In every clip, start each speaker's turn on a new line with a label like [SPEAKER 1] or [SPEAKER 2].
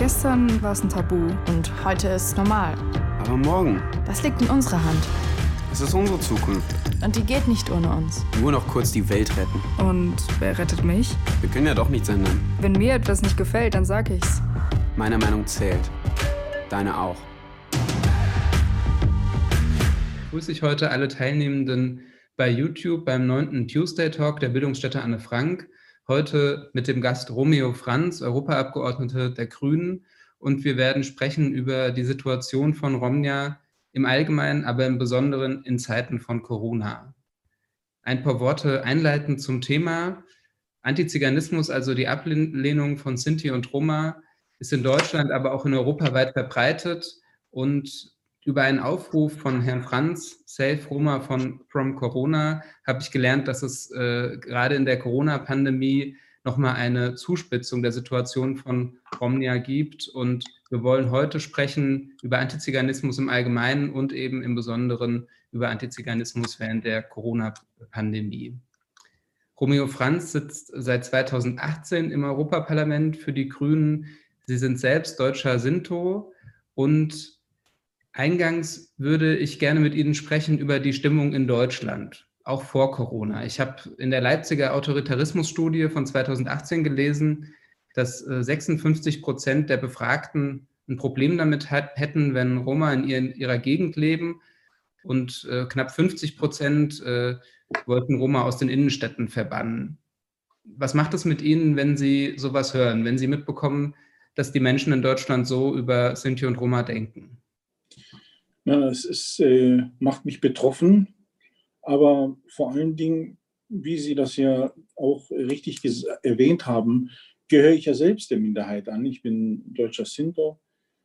[SPEAKER 1] Gestern war es ein Tabu.
[SPEAKER 2] Und heute ist es normal.
[SPEAKER 3] Aber morgen,
[SPEAKER 2] Das liegt in unserer Hand.
[SPEAKER 3] es ist unsere Zukunft.
[SPEAKER 2] Und die geht nicht ohne uns.
[SPEAKER 3] Nur noch kurz die Welt retten.
[SPEAKER 1] Und wer rettet mich?
[SPEAKER 3] Wir können ja doch nichts ändern.
[SPEAKER 1] Wenn mir etwas nicht gefällt, dann sag ich's.
[SPEAKER 3] Meine Meinung zählt. Deine auch.
[SPEAKER 4] Grüße ich heute alle Teilnehmenden bei YouTube beim 9. Tuesday Talk der Bildungsstätte Anne Frank. Heute mit dem Gast Romeo Franz, Europaabgeordnete der Grünen. Und wir werden sprechen über die Situation von Romnia im Allgemeinen, aber im Besonderen in Zeiten von Corona. Ein paar Worte einleitend zum Thema. Antiziganismus, also die Ablehnung von Sinti und Roma, ist in Deutschland, aber auch in Europa weit verbreitet. Und über einen Aufruf von Herrn Franz, Safe Roma von From Corona, habe ich gelernt, dass es äh, gerade in der Corona-Pandemie nochmal eine Zuspitzung der Situation von Romnia gibt. Und wir wollen heute sprechen über Antiziganismus im Allgemeinen und eben im Besonderen über Antiziganismus während der Corona-Pandemie. Romeo Franz sitzt seit 2018 im Europaparlament für die Grünen. Sie sind selbst deutscher Sinto und Eingangs würde ich gerne mit Ihnen sprechen über die Stimmung in Deutschland, auch vor Corona. Ich habe in der Leipziger Autoritarismusstudie von 2018 gelesen, dass 56 Prozent der Befragten ein Problem damit hätten, wenn Roma in ihrer Gegend leben und äh, knapp 50 Prozent äh, wollten Roma aus den Innenstädten verbannen. Was macht es mit Ihnen, wenn Sie sowas hören, wenn Sie mitbekommen, dass die Menschen in Deutschland so über Sinti und Roma denken?
[SPEAKER 5] Ja, es ist, äh, macht mich betroffen, aber vor allen Dingen, wie Sie das ja auch richtig erwähnt haben, gehöre ich ja selbst der Minderheit an. Ich bin deutscher Sinto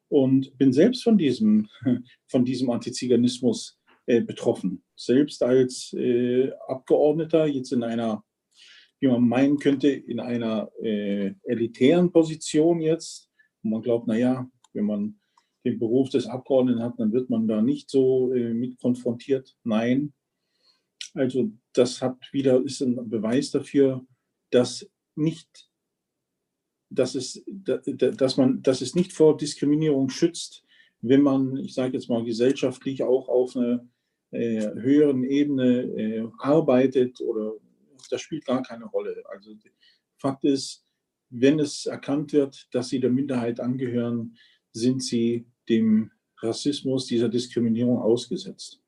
[SPEAKER 5] und bin selbst von diesem, von diesem Antiziganismus äh, betroffen. Selbst als äh, Abgeordneter, jetzt in einer, wie man meinen könnte, in einer äh, elitären Position jetzt, wo man glaubt, naja, wenn man den Beruf des Abgeordneten hat, dann wird man da nicht so äh, mit konfrontiert. Nein. Also das hat wieder, ist ein Beweis dafür, dass nicht, dass es, dass man, dass es nicht vor Diskriminierung schützt, wenn man, ich sage jetzt mal, gesellschaftlich auch auf einer äh, höheren Ebene äh, arbeitet oder das spielt gar keine Rolle. Also Fakt ist, wenn es erkannt wird, dass sie der Minderheit angehören, sind sie dem Rassismus, dieser Diskriminierung ausgesetzt.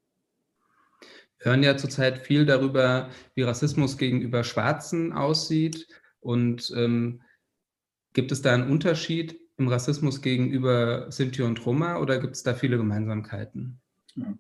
[SPEAKER 4] Wir hören ja zurzeit viel darüber, wie Rassismus gegenüber Schwarzen aussieht. Und ähm, gibt es da einen Unterschied im Rassismus gegenüber Sinti und Roma oder gibt es da viele Gemeinsamkeiten?
[SPEAKER 5] Ja.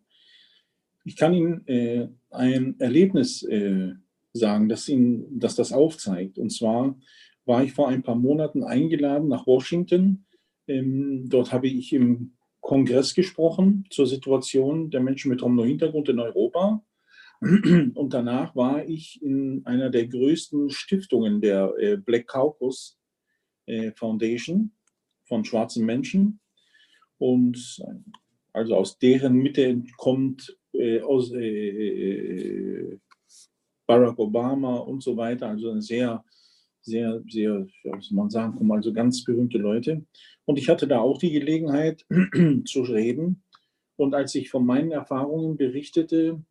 [SPEAKER 5] Ich kann Ihnen äh, ein Erlebnis äh, sagen, das, Ihnen, das das aufzeigt. Und zwar war ich vor ein paar Monaten eingeladen nach Washington dort habe ich im Kongress gesprochen zur Situation der Menschen mit Romno-Hintergrund in Europa. Und danach war ich in einer der größten Stiftungen der äh, Black Caucus äh, Foundation von schwarzen Menschen. Und also aus deren Mitte kommt äh, Barack Obama und so weiter. Also eine sehr sehr, sehr, ja, soll man sagen, kommen also ganz berühmte Leute. Und ich hatte da auch die Gelegenheit zu reden. Und als ich von meinen Erfahrungen berichtete,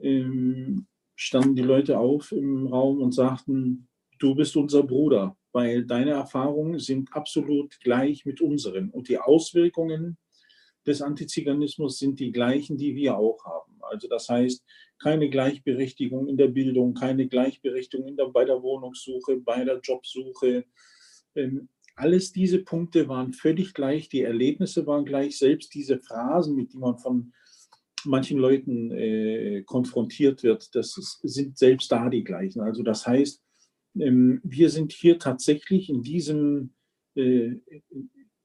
[SPEAKER 5] ähm, standen die Leute auf im Raum und sagten, du bist unser Bruder, weil deine Erfahrungen sind absolut gleich mit unseren. Und die Auswirkungen des Antiziganismus sind die gleichen, die wir auch haben. Also das heißt, keine Gleichberechtigung in der Bildung, keine Gleichberechtigung in der, bei der Wohnungssuche, bei der Jobsuche. Ähm, alles diese Punkte waren völlig gleich, die Erlebnisse waren gleich, selbst diese Phrasen, mit denen man von manchen Leuten äh, konfrontiert wird, das ist, sind selbst da die gleichen. Also das heißt, ähm, wir sind hier tatsächlich in diesem, äh,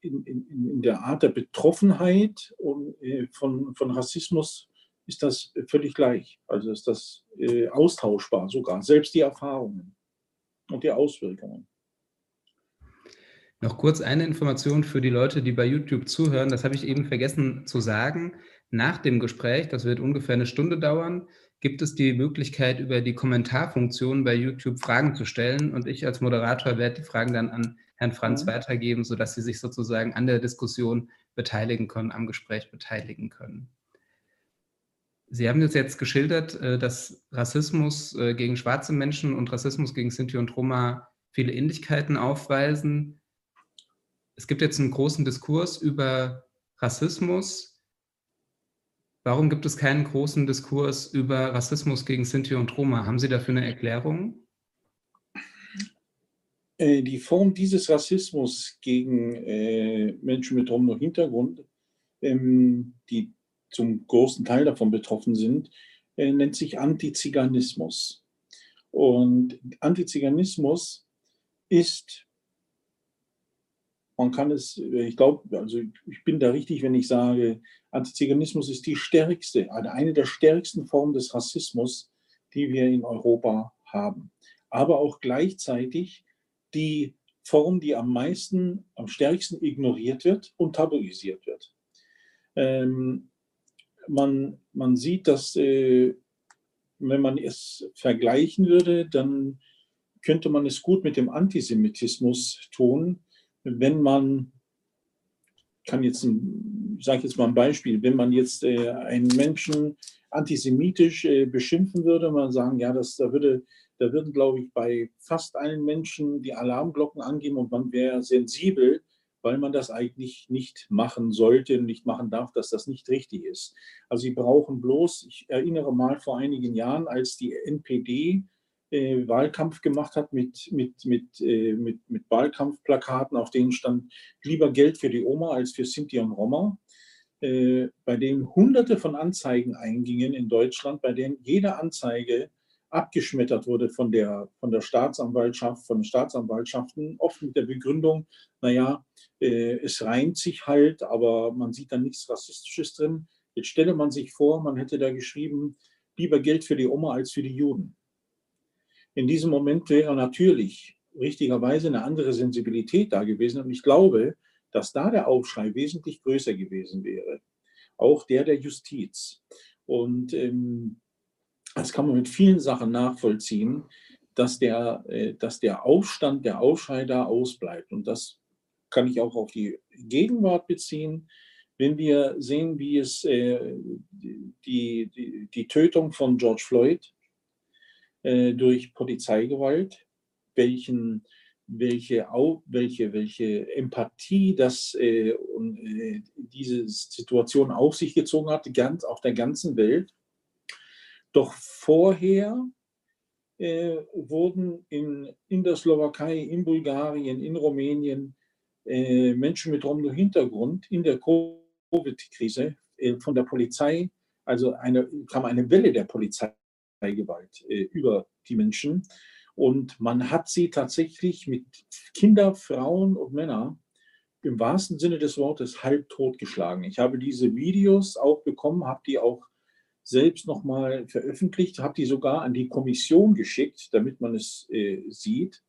[SPEAKER 5] in, in, in, der Art der Betroffenheit äh, von, von Rassismus ist das völlig gleich. Also ist das äh, austauschbar sogar, selbst die Erfahrungen und die Auswirkungen.
[SPEAKER 4] Noch kurz eine Information für die Leute, die bei YouTube zuhören. Das habe ich eben vergessen zu sagen. Nach dem Gespräch, das wird ungefähr eine Stunde dauern, gibt es die Möglichkeit, über die Kommentarfunktion bei YouTube Fragen zu stellen. Und ich als Moderator werde die Fragen dann an Herrn Franz
[SPEAKER 5] Mhm.
[SPEAKER 4] weitergeben, sodass Sie sich sozusagen an der Diskussion beteiligen können, am Gespräch beteiligen können. Sie haben uns jetzt geschildert, äh, dass Rassismus äh, gegen schwarze Menschen und Rassismus gegen Sinti und Roma viele Ähnlichkeiten aufweisen. Es gibt jetzt einen großen Diskurs über Rassismus. Warum gibt es keinen großen Diskurs über Rassismus gegen Sinti und Roma? Haben Sie dafür eine Erklärung?
[SPEAKER 5] Äh, Die Form dieses Rassismus gegen Menschen mit Romno-Hintergrund, ähm, die zum großen Teil davon betroffen sind, äh, nennt sich Antiziganismus. Und Antiziganismus ist, man kann es, äh, ich glaube, also ich bin da richtig, wenn ich sage, Antiziganismus ist die stärkste, eine der stärksten Formen des Rassismus, die wir in Europa haben. Aber auch gleichzeitig die Form, die am meisten, am stärksten ignoriert wird und tabuisiert wird. Ähm, man, man sieht, dass äh, wenn man es vergleichen würde, dann könnte man es gut mit dem Antisemitismus tun, wenn man, kann jetzt, ein- ich sage jetzt mal ein Beispiel, wenn man jetzt äh, einen Menschen antisemitisch äh, beschimpfen würde, man sagen, ja, das, da würde, da würden, glaube ich, bei fast allen Menschen die Alarmglocken angehen und man wäre sensibel, weil man das eigentlich nicht machen sollte und nicht machen darf, dass das nicht richtig ist. Also sie brauchen bloß, ich erinnere mal vor einigen Jahren, als die NPD äh, Wahlkampf gemacht hat mit, mit, mit, äh, mit, mit Wahlkampfplakaten, auf denen stand lieber Geld für die Oma als für Sinti und Roma, äh, bei denen hunderte von Anzeigen eingingen in Deutschland, bei denen jede Anzeige abgeschmettert wurde von der, von der Staatsanwaltschaft, von den Staatsanwaltschaften, oft mit der Begründung, naja, äh, es reimt sich halt, aber man sieht da nichts Rassistisches drin. Jetzt stelle man sich vor, man hätte da geschrieben, lieber Geld für die Oma als für die Juden. In diesem Moment wäre natürlich richtigerweise eine andere Sensibilität da gewesen. Und ich glaube, dass da der Aufschrei wesentlich größer gewesen wäre. Auch der der Justiz. Und ähm, das kann man mit vielen Sachen nachvollziehen, dass der, äh, dass der Aufstand, der Aufschrei da ausbleibt. Und das kann ich auch auf die Gegenwart beziehen. Wenn wir sehen, wie es äh, die, die, die Tötung von George Floyd äh, durch Polizeigewalt, welchen, welche, welche, welche Empathie das, äh, äh, diese Situation auf sich gezogen hat, ganz, auf der ganzen Welt. Doch vorher äh, wurden in, in der Slowakei, in Bulgarien, in Rumänien äh, Menschen mit Romno-Hintergrund in der Covid-Krise äh, von der Polizei, also eine, kam eine Welle der Polizeigewalt äh, über die Menschen. Und man hat sie tatsächlich mit Kinder, Frauen und Männern im wahrsten Sinne des Wortes halbtot geschlagen. Ich habe diese Videos auch bekommen, habe die auch selbst nochmal veröffentlicht, habe die sogar an die Kommission geschickt, damit man es äh, sieht.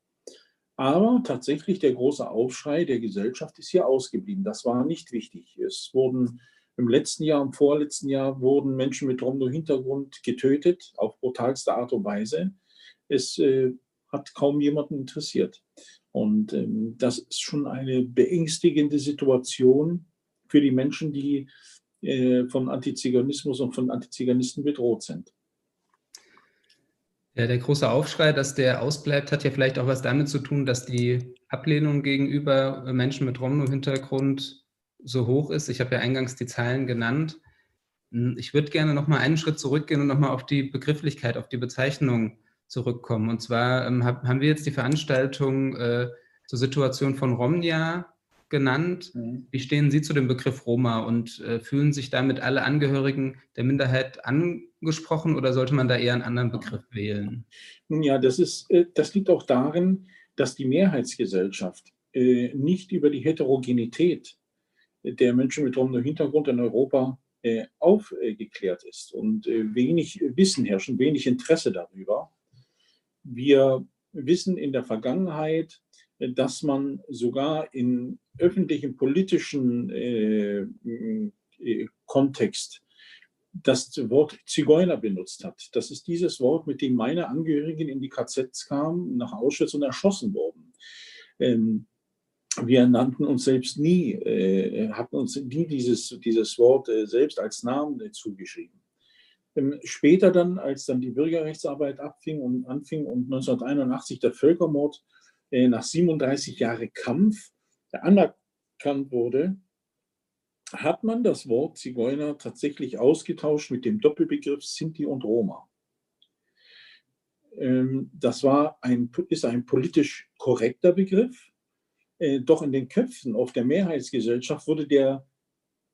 [SPEAKER 5] Aber tatsächlich der große Aufschrei der Gesellschaft ist hier ausgeblieben. Das war nicht wichtig. Es wurden im letzten Jahr, im vorletzten Jahr wurden Menschen mit Romno-Hintergrund getötet, auf brutalste Art und Weise. Es äh, hat kaum jemanden interessiert. Und ähm, das ist schon eine beängstigende Situation für die Menschen, die äh, von Antiziganismus und von Antiziganisten bedroht sind.
[SPEAKER 4] Ja, der große Aufschrei, dass der ausbleibt, hat ja vielleicht auch was damit zu tun, dass die Ablehnung gegenüber Menschen mit Romno-Hintergrund so hoch ist. Ich habe ja eingangs die Zahlen genannt. Ich würde gerne noch mal einen Schritt zurückgehen und noch mal auf die Begrifflichkeit, auf die Bezeichnung zurückkommen. Und zwar ähm, hab, haben wir jetzt die Veranstaltung äh, zur Situation von Romnia genannt.
[SPEAKER 5] Mhm.
[SPEAKER 4] Wie stehen Sie zu dem Begriff Roma und äh, fühlen sich damit alle Angehörigen der Minderheit angesprochen oder sollte man da eher einen anderen Begriff wählen?
[SPEAKER 5] Nun ja, das, ist, äh, das liegt auch darin, dass die Mehrheitsgesellschaft äh, nicht über die Heterogenität der Menschen mit Romno-Hintergrund in Europa äh, aufgeklärt ist und äh, wenig Wissen herrscht und wenig Interesse darüber. Wir wissen in der Vergangenheit, dass man sogar in öffentlichen politischen äh, äh, Kontext das Wort Zigeuner benutzt hat. Das ist dieses Wort, mit dem meine Angehörigen in die KZs kamen, nach Auschwitz und erschossen wurden. Ähm, wir nannten uns selbst nie, äh, hatten uns nie dieses, dieses Wort äh, selbst als Namen zugeschrieben. Ähm, später dann, als dann die Bürgerrechtsarbeit abfing und anfing und 1981 der Völkermord nach 37 Jahren Kampf anerkannt wurde, hat man das Wort Zigeuner tatsächlich ausgetauscht mit dem Doppelbegriff Sinti und Roma. Ähm, das war ein, ist ein politisch korrekter Begriff, äh, doch in den Köpfen auf der Mehrheitsgesellschaft wurde der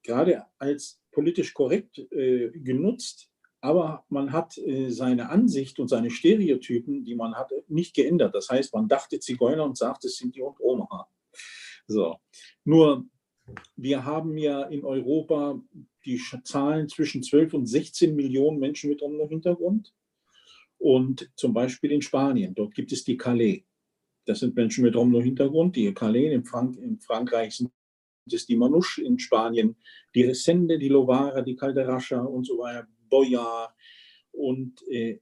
[SPEAKER 5] gerade als politisch korrekt äh, genutzt, aber man hat äh, seine Ansicht und seine Stereotypen, die man hat, nicht geändert. Das heißt, man dachte Zigeuner und sagte Sinti und Roma. So. Nur wir haben ja in Europa die Zahlen zwischen 12 und 16 Millionen Menschen mit Roma-Hintergrund. Und zum Beispiel in Spanien, dort gibt es die Calais. Das sind Menschen mit Roma-Hintergrund. Die Calais in, Frank in Frankreich sind es die Manouche in Spanien, die Resende, die Lovara, die Calderascha und so weiter, Boyar. Und äh,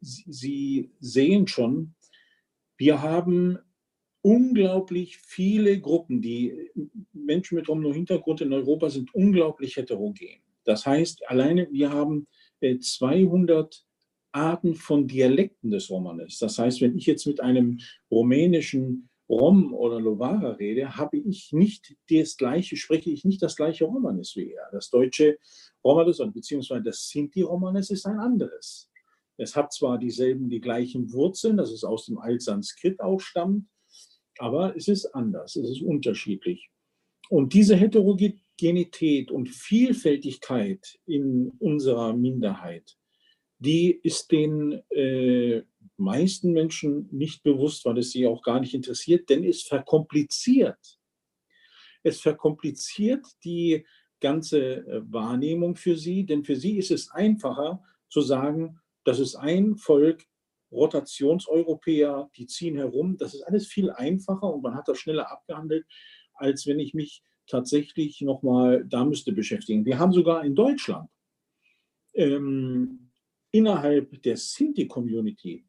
[SPEAKER 5] Sie sehen schon, wir haben unglaublich viele Gruppen, die Menschen mit Romno-Hintergrund in Europa sind unglaublich heterogen. Das heißt, alleine wir haben 200 äh, Arten von Dialekten des Romanes. Das heißt, wenn ich jetzt mit einem rumänischen Rom oder Lovara rede, habe ich nicht das gleiche, spreche ich nicht das gleiche Romanes wie er. Das deutsche Romanes beziehungsweise das Sinti-Romanes ist ein anderes. Es hat zwar dieselben, die gleichen Wurzeln, dass es aus dem Altsanskrit auch stammt, aber es ist anders, es ist unterschiedlich. Und diese Heterogenität und Vielfältigkeit in unserer Minderheit, die ist den äh, meisten Menschen nicht bewusst, weil es sie auch gar nicht interessiert, denn es verkompliziert. Es verkompliziert die ganze äh, Wahrnehmung für sie, denn für sie ist es einfacher zu sagen, das ist ein Volk, Rotationseuropäer, die ziehen herum. Das ist alles viel einfacher und man hat das schneller abgehandelt, als wenn ich mich tatsächlich nochmal da müsste beschäftigen. Wir haben sogar in Deutschland ähm, innerhalb der Sinti-Community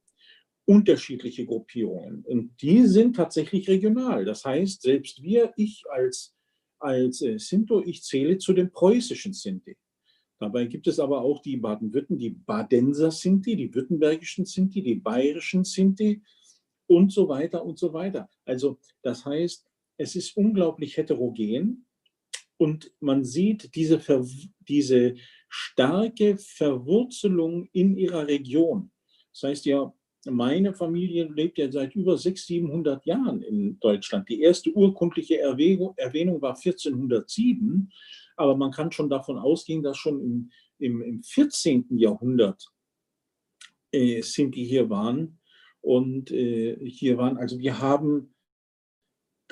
[SPEAKER 5] unterschiedliche Gruppierungen. Und die sind tatsächlich regional. Das heißt, selbst wir, ich als, als äh, Sinto, ich zähle zu den preußischen Sinti. Dabei gibt es aber auch die Baden-Württen, die Badenser Sinti, die württembergischen Sinti, die bayerischen Sinti und so weiter und so weiter. Also das heißt, es ist unglaublich heterogen und man sieht diese, Ver diese starke Verwurzelung in ihrer Region. Das heißt ja, meine Familie lebt ja seit über 600, 700 Jahren in Deutschland. Die erste urkundliche Erwähnung, war 1407 aber man kann schon davon ausgehen, dass schon im, im, im 14. Jahrhundert äh, sind die hier waren. Und äh, hier waren, also wir haben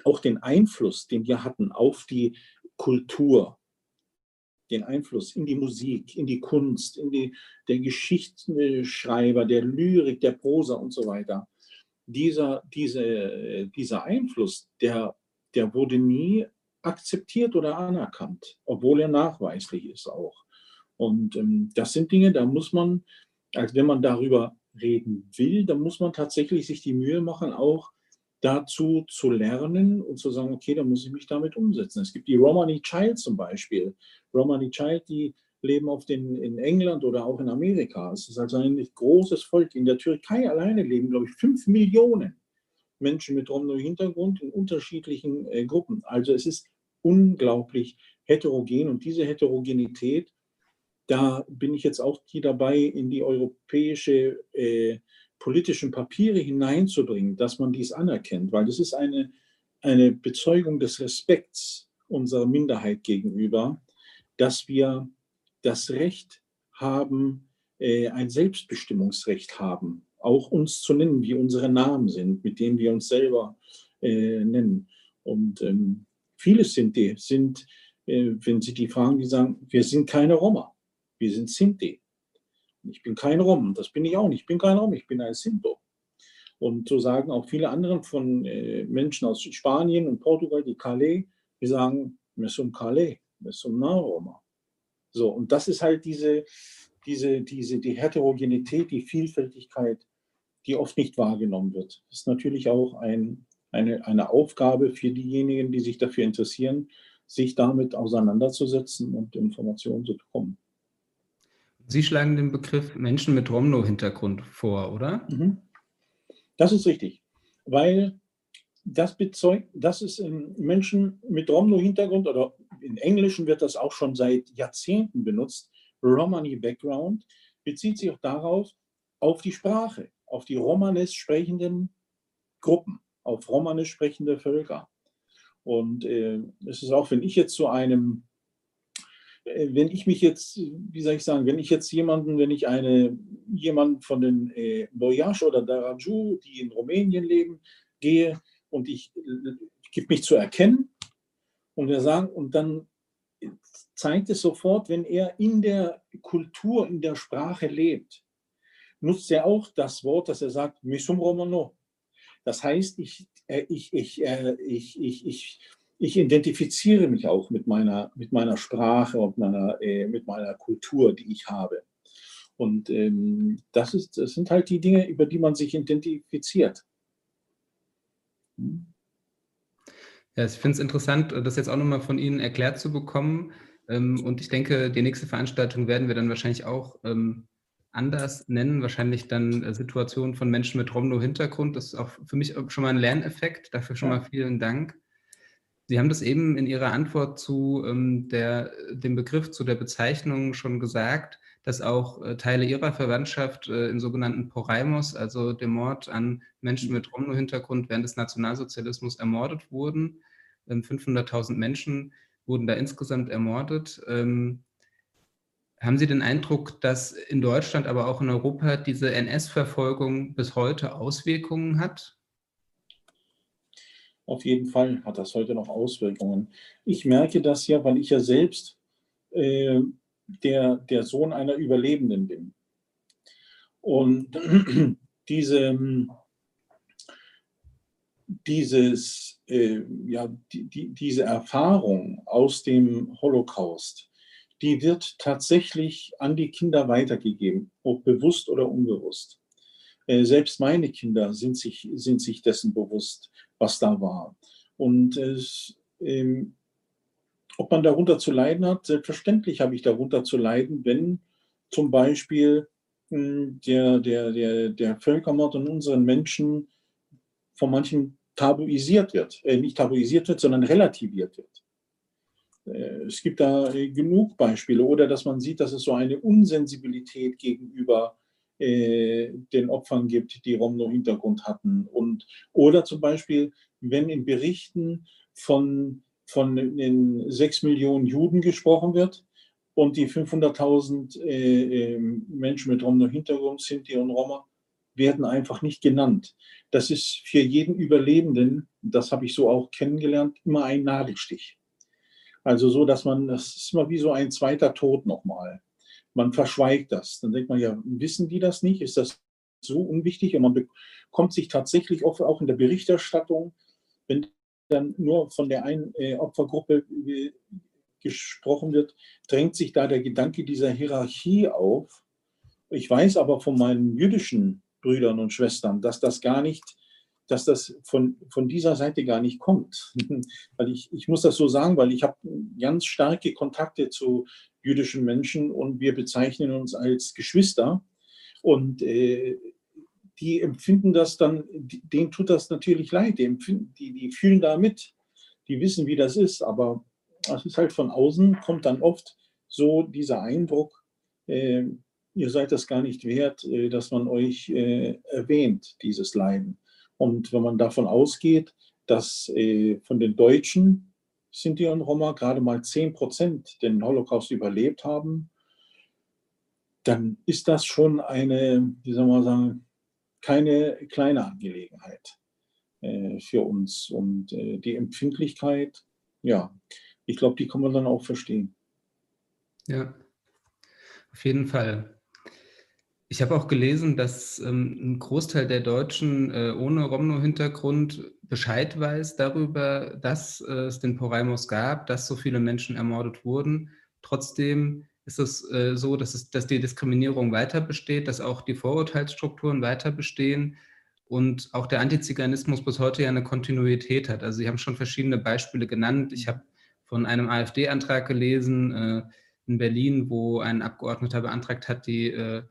[SPEAKER 5] auch den Einfluss, den wir hatten auf die Kultur, den Einfluss in die Musik, in die Kunst, in die der Geschichtsschreiber, der Lyrik, der Prosa und so weiter. Dieser, diese, dieser Einfluss, der, der wurde nie akzeptiert oder anerkannt, obwohl er nachweislich ist auch. Und ähm, das sind Dinge, da muss man, als wenn man darüber reden will, dann muss man tatsächlich sich die Mühe machen, auch dazu zu lernen und zu sagen, okay, da muss ich mich damit umsetzen. Es gibt die Romani Child zum Beispiel. Romani Child, die leben auf den, in England oder auch in Amerika. Es ist also ein großes Volk. In der Türkei alleine leben, glaube ich, fünf Millionen Menschen mit Romno-Hintergrund in unterschiedlichen äh, Gruppen. Also es ist unglaublich heterogen und diese Heterogenität, da bin ich jetzt auch hier dabei, in die europäische äh, politischen Papiere hineinzubringen, dass man dies anerkennt, weil das ist eine, eine Bezeugung des Respekts unserer Minderheit gegenüber, dass wir das Recht haben, äh, ein Selbstbestimmungsrecht haben, auch uns zu nennen, wie unsere Namen sind, mit denen wir uns selber äh, nennen. Und ähm, viele Sinti sind, äh, wenn Sie die fragen, die sagen, wir sind keine Roma, wir sind Sinti. Ich bin kein Rom, das bin ich auch nicht. Ich bin kein Rom, ich bin ein Sinto. Und so sagen auch viele andere von äh, Menschen aus Spanien und Portugal, die Calais, die sagen, wir sind Calais, wir sind Roma. So, und das ist halt diese, diese, diese, die Heterogenität, die Vielfältigkeit, die oft nicht wahrgenommen wird. Das ist natürlich auch ein, eine, eine Aufgabe für diejenigen, die sich dafür interessieren, sich damit auseinanderzusetzen und Informationen zu bekommen.
[SPEAKER 4] Sie schlagen den Begriff Menschen mit Romno-Hintergrund vor, oder?
[SPEAKER 5] Mhm. Das ist richtig, weil das bezeugt, das ist in Menschen mit Romno-Hintergrund oder im Englischen wird das auch schon seit Jahrzehnten benutzt. Romani Background bezieht sich auch darauf, auf die Sprache, auf die Romanes sprechenden Gruppen, auf Romanisch sprechende Völker. Und äh, es ist auch, wenn ich jetzt zu einem, wenn ich mich jetzt, wie soll ich sagen, wenn ich jetzt jemanden, wenn ich eine, jemanden von den äh, Boyash oder Daraju, die in Rumänien leben, gehe und ich äh, gebe mich zu erkennen und wir sagen, und dann zeigt es sofort, wenn er in der Kultur, in der Sprache lebt, nutzt er auch das Wort, dass er sagt, Misum Romano. Das heißt, ich, äh, ich, ich, äh, ich, ich, ich, ich identifiziere mich auch mit meiner, mit meiner Sprache und meiner, äh, mit meiner Kultur, die ich habe. Und ähm, das, ist, das sind halt die Dinge, über die man sich identifiziert.
[SPEAKER 4] Hm? Ja, ich finde es interessant, das jetzt auch nochmal von Ihnen erklärt zu bekommen. Ähm, und ich denke, die nächste Veranstaltung werden wir dann wahrscheinlich auch ähm, anders nennen, wahrscheinlich dann äh, Situationen von Menschen mit Romno-Hintergrund. Das ist auch für mich schon mal ein Lerneffekt. Dafür schon ja. mal vielen Dank. Sie haben das eben in Ihrer Antwort zu ähm, der, dem Begriff, zu der Bezeichnung schon gesagt, dass auch äh, Teile Ihrer Verwandtschaft äh, im sogenannten Poraimos, also dem Mord an Menschen mit Romno-Hintergrund während des Nationalsozialismus ermordet wurden. 500.000 ähm, Menschen wurden da insgesamt ermordet. Ähm, haben Sie den Eindruck, dass in Deutschland, aber auch in Europa diese NS-Verfolgung bis heute Auswirkungen hat?
[SPEAKER 5] Auf jeden Fall hat das heute noch Auswirkungen. Ich merke das ja, weil ich ja selbst äh, der, der Sohn einer Überlebenden bin. Und diese, dieses, äh, ja, die, die, diese Erfahrung aus dem Holocaust, die wird tatsächlich an die Kinder weitergegeben, ob bewusst oder unbewusst. Äh, selbst meine Kinder sind sich, sind sich dessen bewusst, was da war. Und ähm, ob man darunter zu leiden hat, selbstverständlich habe ich darunter zu leiden, wenn zum Beispiel mh, hm, der, der, der, der Völkermord an unseren Menschen von manchen tabuisiert wird. Äh, nicht tabuisiert wird, sondern relativiert wird. Äh, es gibt da äh, genug Beispiele oder dass man sieht, dass es so eine Unsensibilität gegenüber äh, den Opfern gibt, die Romno-Hintergrund hatten. Und, oder zum Beispiel, wenn in Berichten von, von den sechs Millionen Juden gesprochen wird und die 500.000 äh, ähm, Menschen mit Romno-Hintergrund, Sinti und Roma, werden einfach nicht genannt. Das ist für jeden Überlebenden, das habe ich so auch kennengelernt, immer ein Nadelstich. Also so, dass man, das ist immer wie so ein zweiter Tod nochmal. Man verschweigt das. Dann denkt man ja, wissen die das nicht? Ist das so unwichtig? Und man bekommt sich tatsächlich oft auch in der Berichterstattung, wenn dann nur von der einen äh, Opfergruppe äh, gesprochen wird, drängt sich da der Gedanke dieser Hierarchie auf. Ich weiß aber von meinen jüdischen Brüdern und Schwestern, dass das gar nicht dass das von, von dieser Seite gar nicht kommt. weil ich, ich muss das so sagen, weil ich habe ganz starke Kontakte zu jüdischen Menschen und wir bezeichnen uns als Geschwister. Und äh, die empfinden das dann, denen tut das natürlich leid, die, die, die fühlen da mit, die wissen, wie das ist, aber es ist halt von außen, kommt dann oft so dieser Eindruck, äh, ihr seid das gar nicht wert, äh, dass man euch äh, erwähnt, dieses Leiden. Und wenn man davon ausgeht, dass äh, von den Deutschen Sinti und Roma gerade mal 10 Prozent den Holocaust überlebt haben, dann ist das schon eine, wie soll man sagen, keine kleine Angelegenheit äh, für uns. Und äh, die Empfindlichkeit, ja, ich glaube, die kann man dann auch verstehen.
[SPEAKER 4] Ja, auf jeden Fall. Ich habe auch gelesen, dass ähm, ein Großteil der Deutschen äh, ohne Romno-Hintergrund Bescheid weiß darüber, dass äh, es den Poraimos gab, dass so viele Menschen ermordet wurden. Trotzdem ist es äh, so, dass, es, dass die Diskriminierung weiter besteht, dass auch die Vorurteilsstrukturen weiter bestehen. und auch der Antiziganismus bis heute ja eine Kontinuität hat. Also Sie haben schon verschiedene Beispiele genannt. Ich habe von einem AfD-Antrag gelesen äh, in Berlin, wo ein Abgeordneter beantragt hat, die äh,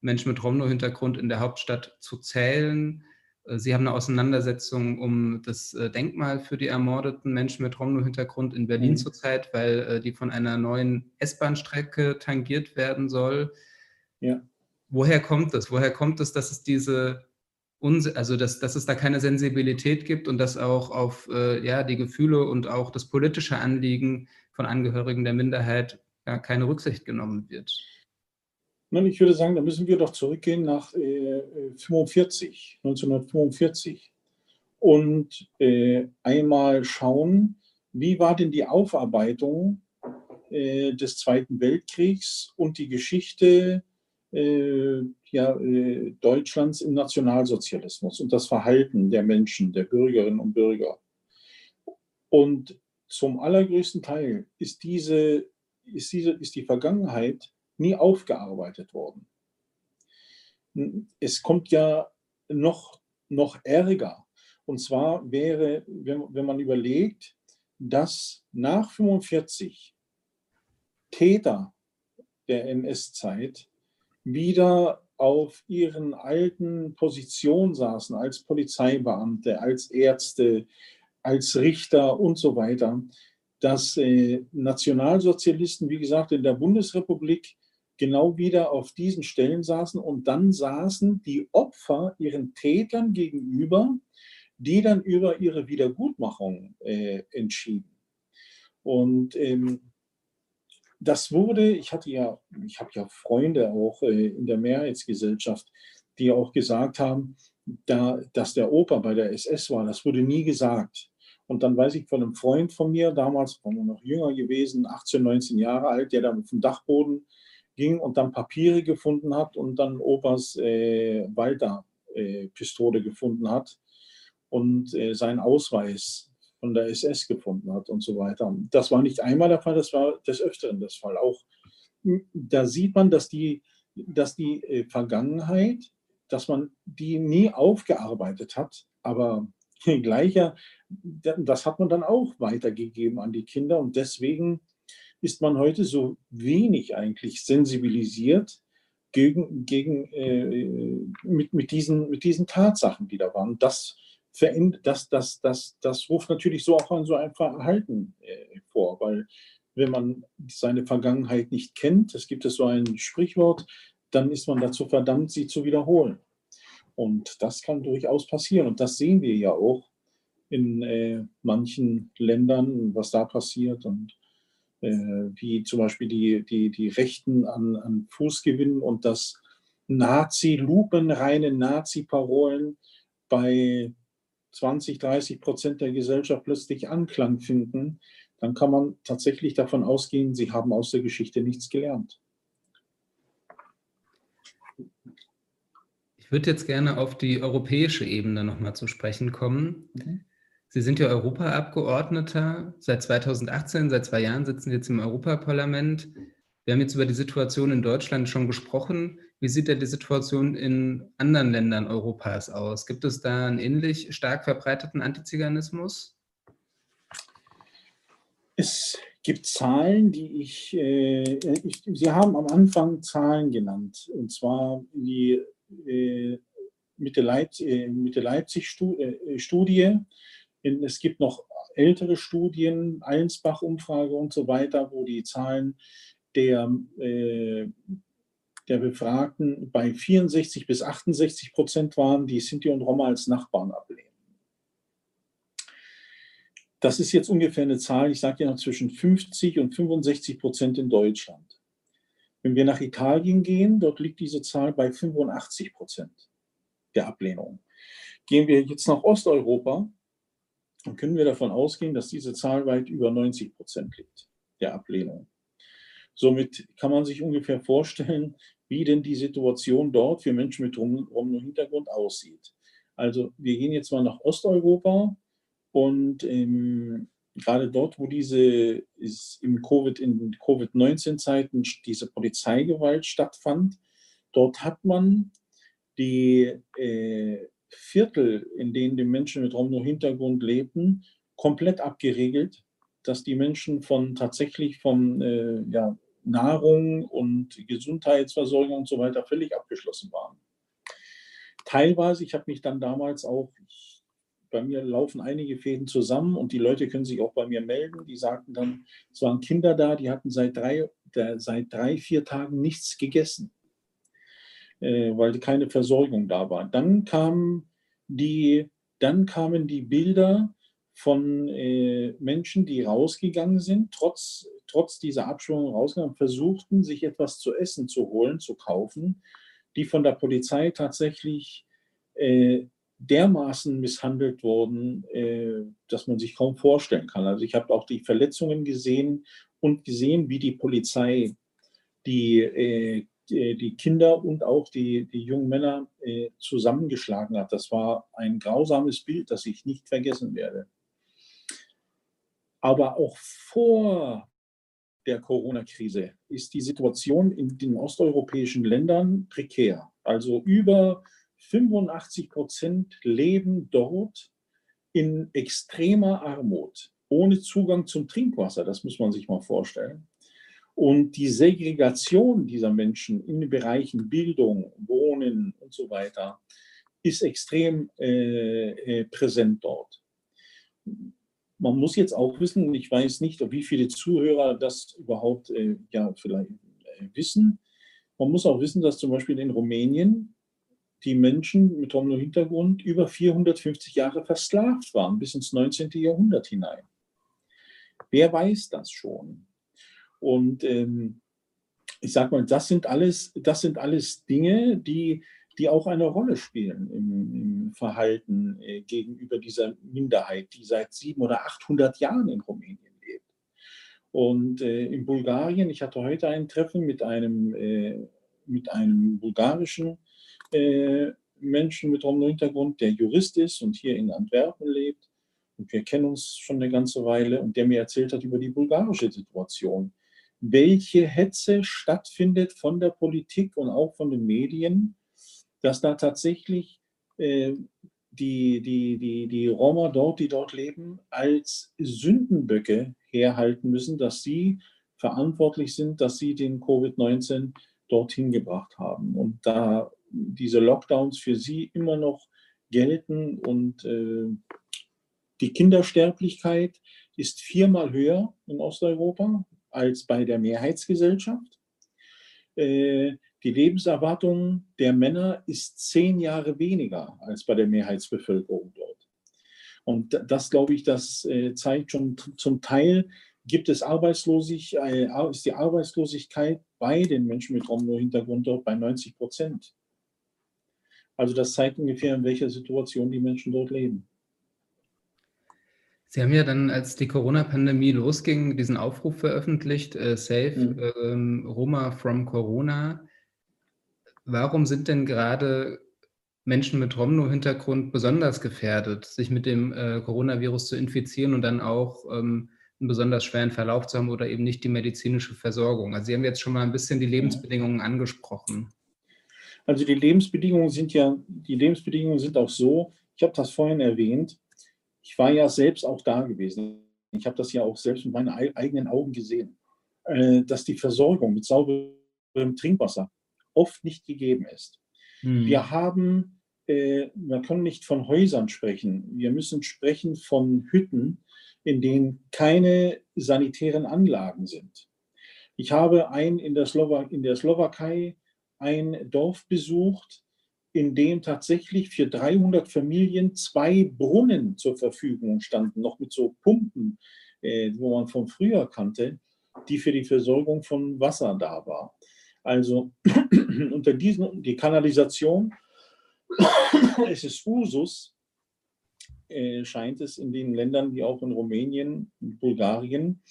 [SPEAKER 4] Menschen mit Romno-Hintergrund in der Hauptstadt zu zählen. Äh, Sie haben eine Auseinandersetzung um das äh, Denkmal für die ermordeten Menschen mit Romno-Hintergrund in Berlin mhm. zurzeit, weil äh, die von einer neuen S-Bahn-Strecke tangiert werden soll. Ja. Woher kommt es? Woher kommt es, dass es diese also dass, dass es da keine Sensibilität gibt und dass auch auf ja, die Gefühle und auch das politische Anliegen von Angehörigen der Minderheit ja, keine Rücksicht genommen wird.
[SPEAKER 5] Nein, ich würde sagen, da müssen wir doch zurückgehen nach äh, 45, 1945 und äh, einmal schauen, wie war denn die Aufarbeitung äh, des Zweiten Weltkriegs und die Geschichte äh, ja, äh, Deutschlands im Nationalsozialismus und das Verhalten der Menschen, der Bürgerinnen und Bürger. Und zum allergrößten Teil ist diese, ist diese, ist die Vergangenheit nie aufgearbeitet worden. Es kommt ja noch, noch ärger. Und zwar wäre, wenn, wenn man überlegt, dass nach 45 Täter der NS-Zeit wieder auf ihren alten Positionen saßen, als Polizeibeamte, als Ärzte, als Richter und so weiter, dass äh, Nationalsozialisten, wie gesagt, in der Bundesrepublik genau wieder auf diesen Stellen saßen und dann saßen die Opfer ihren Tätern gegenüber, die dann über ihre Wiedergutmachung äh, entschieden. Und ähm, das wurde, ich hatte ja, ich habe ja Freunde auch äh, in der Mehrheitsgesellschaft, die auch gesagt haben, da, dass der Opa bei der SS war, das wurde nie gesagt. Und dann weiß ich von einem Freund von mir, damals war er noch jünger gewesen, 18, 19 Jahre alt, der dann auf dem Dachboden ging und dann Papiere gefunden hat und dann Opas äh, Walter-Pistole äh, gefunden hat und äh, seinen Ausweis von der SS gefunden hat und so weiter. Das war nicht einmal der Fall, das war des Öfteren der Fall. Auch da sieht man, dass die, dass die äh, Vergangenheit, dass man die nie aufgearbeitet hat, aber gleicher, das hat man dann auch weitergegeben an die Kinder und deswegen ist man heute so wenig eigentlich sensibilisiert gegen, gegen äh, mit, mit, diesen, mit diesen Tatsachen, die da waren. Das verändert, das, das, das, das ruft natürlich so auch an so ein Verhalten äh, vor, weil wenn man seine Vergangenheit nicht kennt, es gibt so ein Sprichwort, dann ist man dazu verdammt, sie zu wiederholen. Und das kann durchaus passieren. Und das sehen wir ja auch in äh, manchen Ländern, was da passiert und äh, wie zum Beispiel die, die, die Rechten an, an Fuß gewinnen und das Nazi-Lupenreine Nazi-Parolen bei 20, 30 Prozent der Gesellschaft plötzlich Anklang finden, dann kann man tatsächlich davon ausgehen, sie haben aus der Geschichte nichts gelernt.
[SPEAKER 4] Ich würde jetzt gerne auf die europäische Ebene nochmal zu sprechen kommen. Mhm. Sie sind ja Europaabgeordneter seit 2018, seit zwei Jahren sitzen Sie jetzt im Europaparlament. Wir haben jetzt über die Situation in Deutschland schon gesprochen. Wie sieht denn die Situation in anderen Ländern Europas aus? Gibt es da einen ähnlich stark verbreiteten Antiziganismus?
[SPEAKER 5] Es gibt Zahlen, die ich, äh, ich, Sie haben am Anfang Zahlen genannt, und zwar die äh, Mitte, Leip, äh, Mitte Leipzig-Studie. Äh, es gibt noch ältere Studien, Allensbach-Umfrage und so weiter, wo die Zahlen der äh, der Befragten bei 64 bis 68 Prozent waren, die Sinti und Roma als Nachbarn ablehnen. Das ist jetzt ungefähr eine Zahl, ich sage ja noch zwischen 50 und 65 Prozent in Deutschland. Wenn wir nach Italien gehen, dort liegt diese Zahl bei 85 Prozent der Ablehnung. Gehen wir jetzt nach Osteuropa, dann können wir davon ausgehen, dass diese Zahl weit über 90 Prozent liegt, der Ablehnung. Somit kann man sich ungefähr vorstellen, wie denn die Situation dort für Menschen mit Romno-Hintergrund aussieht. Also wir gehen jetzt mal nach Osteuropa und ähm, gerade dort, wo diese ist im Covid, in Covid-19-Zeiten diese Polizeigewalt stattfand, dort hat man die, äh, Viertel, in denen die Menschen mit Romno-Hintergrund lebten, komplett abgeregelt, dass die Menschen von tatsächlich von äh, ja, Nahrung und Gesundheitsversorgung und so weiter völlig abgeschlossen waren. Teilweise, ich habe mich dann damals auch, ich, bei mir laufen einige Fäden zusammen und die Leute können sich auch bei mir melden. Die sagten dann, es waren Kinder da, die hatten seit drei, der, seit drei vier Tagen nichts gegessen, äh, weil keine Versorgung da war. Dann kamen die, dann kamen die Bilder von äh, Menschen, die rausgegangen sind, trotz, trotz dieser Abschwung rausgegangen, versuchten, sich etwas zu essen zu holen, zu kaufen, die von der Polizei tatsächlich äh, dermaßen misshandelt wurden, äh, dass man sich kaum vorstellen kann. Also ich habe auch die Verletzungen gesehen und gesehen, wie die Polizei die, äh, die Kinder und auch die, die jungen Männer äh, zusammengeschlagen hat. Das war ein grausames Bild, das ich nicht vergessen werde. Aber auch vor der Corona-Krise ist die Situation in den osteuropäischen Ländern prekär. Also über 85 Prozent leben dort in extremer Armut, ohne Zugang zum Trinkwasser. Das muss man sich mal vorstellen. Und die Segregation dieser Menschen in den Bereichen Bildung, Wohnen und so weiter ist extrem äh, äh präsent dort man muss jetzt auch wissen, ich weiß nicht, wie viele Zuhörer das überhaupt äh, ja, vielleicht äh, wissen. Man muss auch wissen, dass zum Beispiel in Rumänien die Menschen mit Romno-Hintergrund über 450 Jahre versklavt waren, bis ins 19. Jahrhundert hinein. Wer weiß das schon? Und ähm, ich sage mal, das sind alles, das sind alles Dinge, die die auch eine Rolle spielen im, im Verhalten äh, gegenüber dieser Minderheit, die seit sieben oder 800 Jahren in Rumänien lebt. Und äh, in Bulgarien, ich hatte heute ein Treffen mit einem, äh, mit einem bulgarischen äh, Menschen mit Romno-Hintergrund, der Jurist ist und hier in Antwerpen lebt. Und wir kennen uns schon eine ganze Weile und der mir erzählt hat über die bulgarische Situation. Welche Hetze stattfindet von der Politik und auch von den Medien dass da tatsächlich äh, die, die, die, die Roma dort, die dort leben, als Sündenböcke herhalten müssen, dass sie verantwortlich sind, dass sie den Covid-19 dorthin gebracht haben. Und da diese Lockdowns für sie immer noch gelten und äh, die Kindersterblichkeit ist viermal höher in Osteuropa als bei der Mehrheitsgesellschaft. Äh, die Lebenserwartung der Männer ist zehn Jahre weniger als bei der Mehrheitsbevölkerung dort. Und das, glaube ich, das äh, zeigt schon zum Teil, gibt es Arbeitslosigkeit, äh, ist die Arbeitslosigkeit bei den Menschen mit Romno-Hintergrund dort bei 90 Prozent. Also das zeigt ungefähr, in welcher Situation die Menschen dort leben.
[SPEAKER 4] Sie haben ja dann, als die Corona-Pandemie losging, diesen Aufruf veröffentlicht, äh, Save mhm. ähm, Roma from Corona. Warum sind denn gerade Menschen mit Romno-Hintergrund besonders gefährdet, sich mit dem äh, Coronavirus zu infizieren und dann auch ähm, einen besonders schweren Verlauf zu haben oder eben nicht die medizinische Versorgung? Also Sie haben jetzt schon mal ein bisschen die Lebensbedingungen angesprochen.
[SPEAKER 5] Also die Lebensbedingungen sind ja, die Lebensbedingungen sind auch so, ich habe das vorhin erwähnt, ich war ja selbst auch da gewesen. Ich habe das ja auch selbst mit meinen eigenen Augen gesehen, äh, dass die Versorgung mit sauberem Trinkwasser oft nicht gegeben ist. Hm. Wir haben, äh, man kann nicht von Häusern sprechen, wir müssen sprechen von Hütten, in denen keine sanitären Anlagen sind. Ich habe ein in der, Slowak in der Slowakei ein Dorf besucht, in dem tatsächlich für 300 Familien zwei Brunnen zur Verfügung standen, noch mit so Pumpen, äh, wo man von früher kannte, die für die Versorgung von Wasser da war. Also unter diesen, die Kanalisation, es ist Usus, äh, scheint es in den Ländern wie auch in Rumänien und Bulgarien,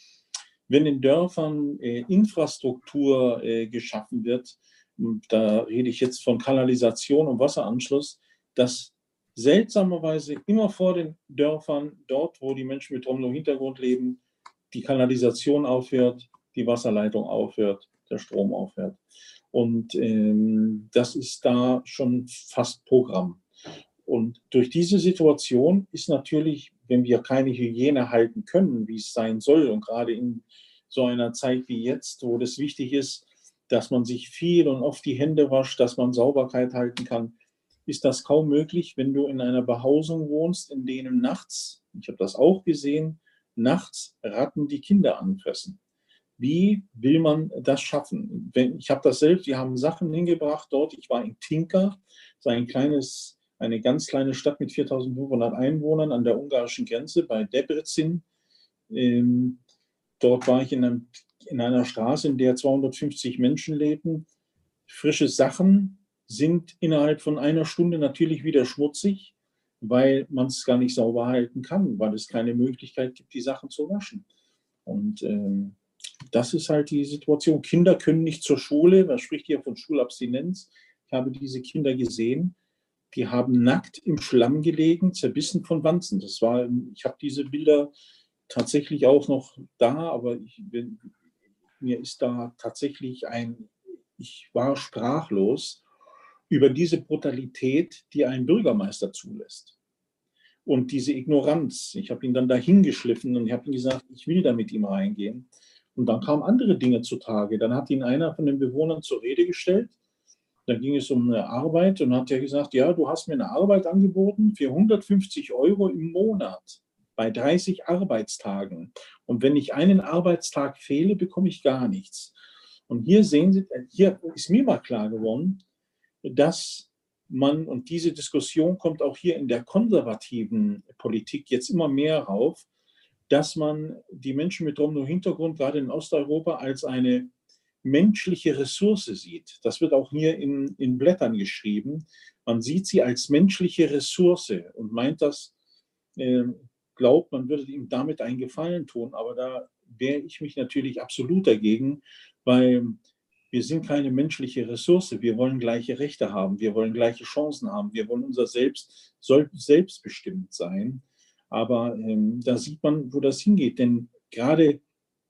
[SPEAKER 5] wenn in Dörfern äh, Infrastruktur äh, geschaffen wird, da rede ich jetzt von Kanalisation und Wasseranschluss, dass seltsamerweise immer vor den Dörfern, dort wo die Menschen mit Romno-Hintergrund leben, die Kanalisation aufhört, die Wasserleitung aufhört der Strom aufhört. Und ähm, das ist da schon fast Programm. Und durch diese Situation ist natürlich, wenn wir keine Hygiene halten können, wie es sein soll, und gerade in so einer Zeit wie jetzt, wo das wichtig ist, dass man sich viel und oft die Hände wascht, dass man Sauberkeit halten kann, ist das kaum möglich, wenn du in einer Behausung wohnst, in denen nachts, ich habe das auch gesehen, nachts Ratten die Kinder anfressen. Wie will man das schaffen? Ich habe das selbst, wir haben Sachen hingebracht dort. Ich war in Tinka, so ein kleines, eine ganz kleine Stadt mit 4500 Einwohnern an der ungarischen Grenze bei Debrecen. Ähm, dort war ich in, einem, in einer Straße, in der 250 Menschen lebten. Frische Sachen sind innerhalb von einer Stunde natürlich wieder schmutzig, weil man es gar nicht sauber halten kann, weil es keine Möglichkeit gibt, die Sachen zu waschen. Und ähm, das ist halt die Situation. Kinder können nicht zur Schule, man spricht hier von Schulabstinenz. Ich habe diese Kinder gesehen, die haben nackt im Schlamm gelegen, zerbissen von Wanzen. Das war, ich habe diese Bilder tatsächlich auch noch da, aber ich bin, mir ist da tatsächlich ein, ich war sprachlos über diese Brutalität, die ein Bürgermeister zulässt. Und diese Ignoranz. Ich habe ihn dann dahin geschliffen und ich habe ihm gesagt, ich will da mit ihm reingehen. Und dann kamen andere Dinge zutage. Dann hat ihn einer von den Bewohnern zur Rede gestellt. Dann ging es um eine Arbeit und hat er gesagt, ja, du hast mir eine Arbeit angeboten für 150 Euro im Monat bei 30 Arbeitstagen. Und wenn ich einen Arbeitstag fehle, bekomme ich gar nichts. Und hier sehen Sie, hier ist mir mal klar geworden, dass man, und diese Diskussion kommt auch hier in der konservativen Politik jetzt immer mehr rauf, dass man die Menschen mit Romno-Hintergrund gerade in Osteuropa als eine menschliche Ressource sieht. Das wird auch hier in, in Blättern geschrieben. Man sieht sie als menschliche Ressource und meint das, äh, glaubt, man würde ihm damit einen Gefallen tun. Aber da wehre ich mich natürlich absolut dagegen, weil wir sind keine menschliche Ressource. Wir wollen gleiche Rechte haben. Wir wollen gleiche Chancen haben. Wir wollen unser Selbst, soll selbstbestimmt sein. Aber ähm, da sieht man, wo das hingeht. Denn gerade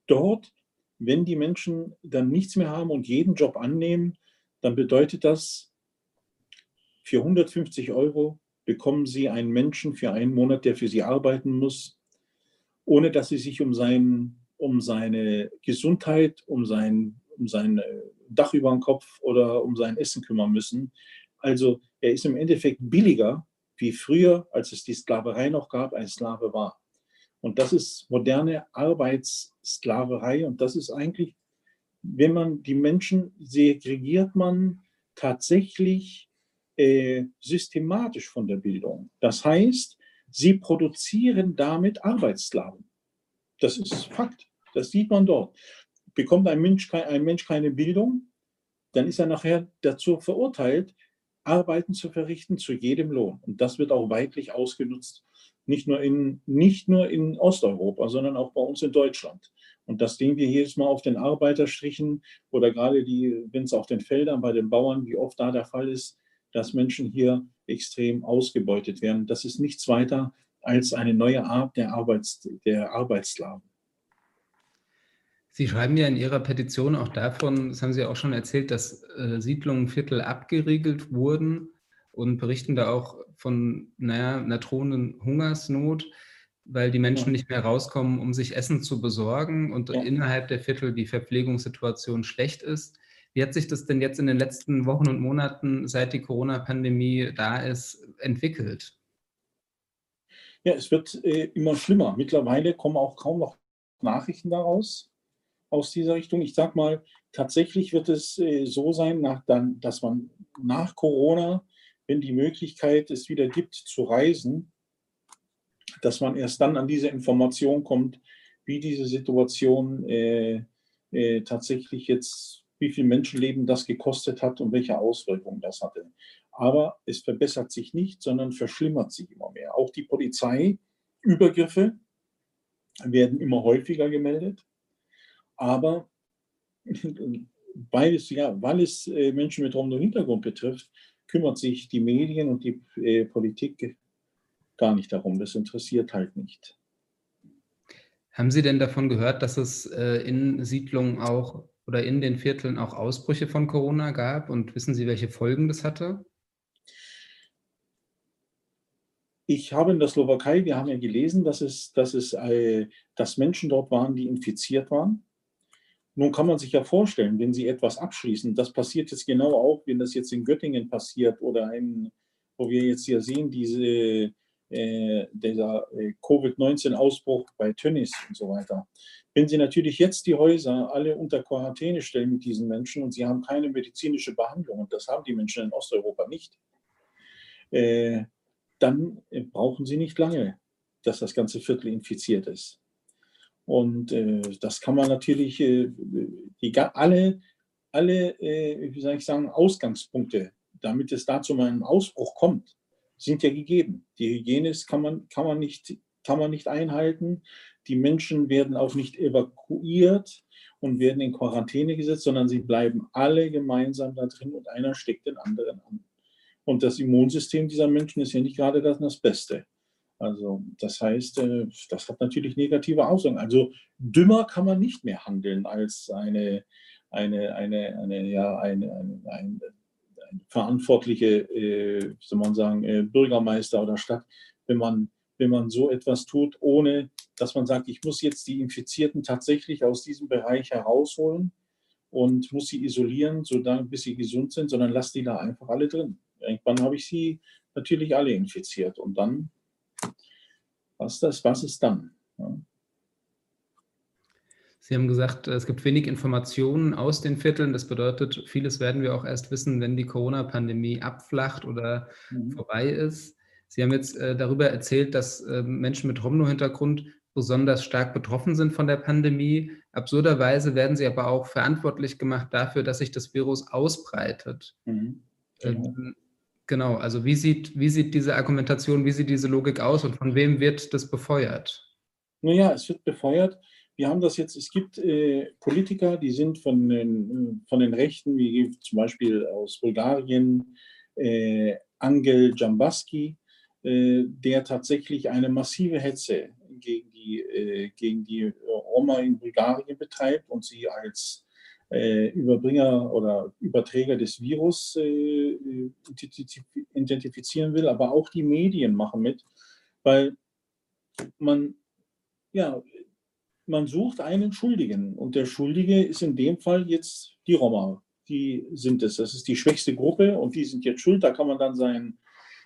[SPEAKER 5] dort, wenn die Menschen dann nichts mehr haben und jeden Job annehmen, dann bedeutet das, für 150 Euro bekommen sie einen Menschen für einen Monat, der für sie arbeiten muss, ohne dass sie sich um, sein, um seine Gesundheit, um sein, um sein Dach über den Kopf oder um sein Essen kümmern müssen. Also er ist im Endeffekt billiger wie früher, als es die Sklaverei noch gab, ein Sklave war. Und das ist moderne Arbeitssklaverei und das ist eigentlich, wenn man die Menschen segregiert man tatsächlich äh, systematisch von der Bildung. Das heißt, sie produzieren damit Arbeitssklaven. Das ist Fakt. Das sieht man dort. Bekommt ein Mensch, ein Mensch keine Bildung, dann ist er nachher dazu verurteilt, Arbeiten zu verrichten zu jedem Lohn. Und das wird auch weitlich ausgenutzt, nicht nur in, nicht nur in Osteuropa, sondern auch bei uns in Deutschland. Und das sehen wir jedes Mal auf den Arbeiterstrichen oder gerade die, wenn es auf den Feldern bei den Bauern, wie oft da der Fall ist, dass Menschen hier extrem ausgebeutet werden. Das ist nichts weiter als eine neue Art der, Arbeits, der Arbeitssklaven.
[SPEAKER 4] Sie schreiben ja in Ihrer Petition auch davon, das haben Sie auch schon erzählt, dass äh, Siedlungen, Viertel abgeriegelt wurden und berichten da auch von naja, einer drohenden Hungersnot, weil die Menschen ja. nicht mehr rauskommen, um sich Essen zu besorgen und ja. innerhalb der Viertel die Verpflegungssituation schlecht ist. Wie hat sich das denn jetzt in den letzten Wochen und Monaten, seit die Corona-Pandemie da ist, entwickelt?
[SPEAKER 5] Ja, es wird äh, immer schlimmer. Mittlerweile kommen auch kaum noch Nachrichten daraus aus dieser Richtung. Ich sage mal, tatsächlich wird es äh, so sein, nach, dann, dass man nach Corona, wenn die Möglichkeit es wieder gibt zu reisen, dass man erst dann an diese Information kommt, wie diese Situation äh, äh, tatsächlich jetzt, wie viel Menschenleben das gekostet hat und welche Auswirkungen das hatte. Aber es verbessert sich nicht, sondern verschlimmert sich immer mehr. Auch die Polizeiübergriffe werden immer häufiger gemeldet. Aber weil es, ja, weil es äh, Menschen mit Romno-Hintergrund betrifft, kümmert sich die Medien und die äh, Politik gar nicht darum. Das interessiert halt nicht.
[SPEAKER 4] Haben Sie denn davon gehört, dass es äh, in Siedlungen auch oder in den Vierteln auch Ausbrüche von Corona gab? Und wissen Sie, welche Folgen das hatte?
[SPEAKER 5] ich habe in der Slowakei, wir haben ja gelesen, dass es, dass es, äh, dass Menschen dort waren, die infiziert waren. Nun kann man sich ja vorstellen, wenn Sie etwas abschließen, das passiert jetzt genau auch, wenn das jetzt in Göttingen passiert oder in, wo wir jetzt hier sehen, diese, äh, dieser äh, Covid-19-Ausbruch bei Tönnies und so weiter. Wenn Sie natürlich jetzt die Häuser alle unter Quarantäne stellen mit diesen Menschen und Sie haben keine medizinische Behandlung, und das haben die Menschen in Osteuropa nicht, äh, dann brauchen Sie nicht lange, dass das ganze Viertel infiziert ist. Und das kann man natürlich, die, alle, alle wie soll ich sagen, Ausgangspunkte, damit es da zu einem Ausbruch kommt, sind ja gegeben. Die Hygiene kann man, kann man, nicht, kann man nicht einhalten. Die Menschen werden auch nicht evakuiert und werden in Quarantäne gesetzt, sondern sie bleiben alle gemeinsam da drin und einer steckt den anderen an. Und das Immunsystem dieser Menschen ist ja nicht gerade das, das Beste. Also das heißt, äh, das hat natürlich negative Auswirkungen. Also dümmer kann man nicht mehr handeln als eine, eine, eine, eine, ja, eine, eine, eine verantwortliche, äh, soll man sagen, äh, Bürgermeister oder Stadt, wenn man, wenn man so etwas tut, ohne dass man sagt, ich muss jetzt die Infizierten tatsächlich aus diesem Bereich herausholen und muss sie isolieren, solange bis sie gesund sind, sondern lass die da einfach alle drin. Irgendwann habe ich sie natürlich alle infiziert. Und dann, was, das, was ist dann? Ja.
[SPEAKER 4] Sie haben gesagt, es gibt wenig Informationen aus den Vierteln. Das bedeutet, vieles werden wir auch erst wissen, wenn die Corona-Pandemie abflacht oder mhm. vorbei ist. Sie haben jetzt äh, darüber erzählt, dass äh, Menschen mit Romno-Hintergrund besonders stark betroffen sind von der Pandemie. Absurderweise werden sie aber auch verantwortlich gemacht dafür, dass sich das Virus ausbreitet. Mhm. Genau. Ähm, Genau, also wie sieht, wie sieht diese Argumentation, wie sieht diese Logik aus und von wem wird das befeuert?
[SPEAKER 5] Naja, es wird befeuert. Wir haben das jetzt, es gibt äh, Politiker, die sind von den, von den Rechten, wie zum Beispiel aus Bulgarien, äh, Angel Jambaski, äh, der tatsächlich eine massive Hetze gegen die, äh, gegen die Roma in Bulgarien betreibt und sie als äh, Überbringer oder Überträger des Virus äh, identifizieren will, aber auch die Medien machen mit, weil man, ja, man sucht einen Schuldigen und der Schuldige ist in dem Fall jetzt die Roma. Die sind es. Das ist die schwächste Gruppe und die sind jetzt schuld. Da kann man dann seinen,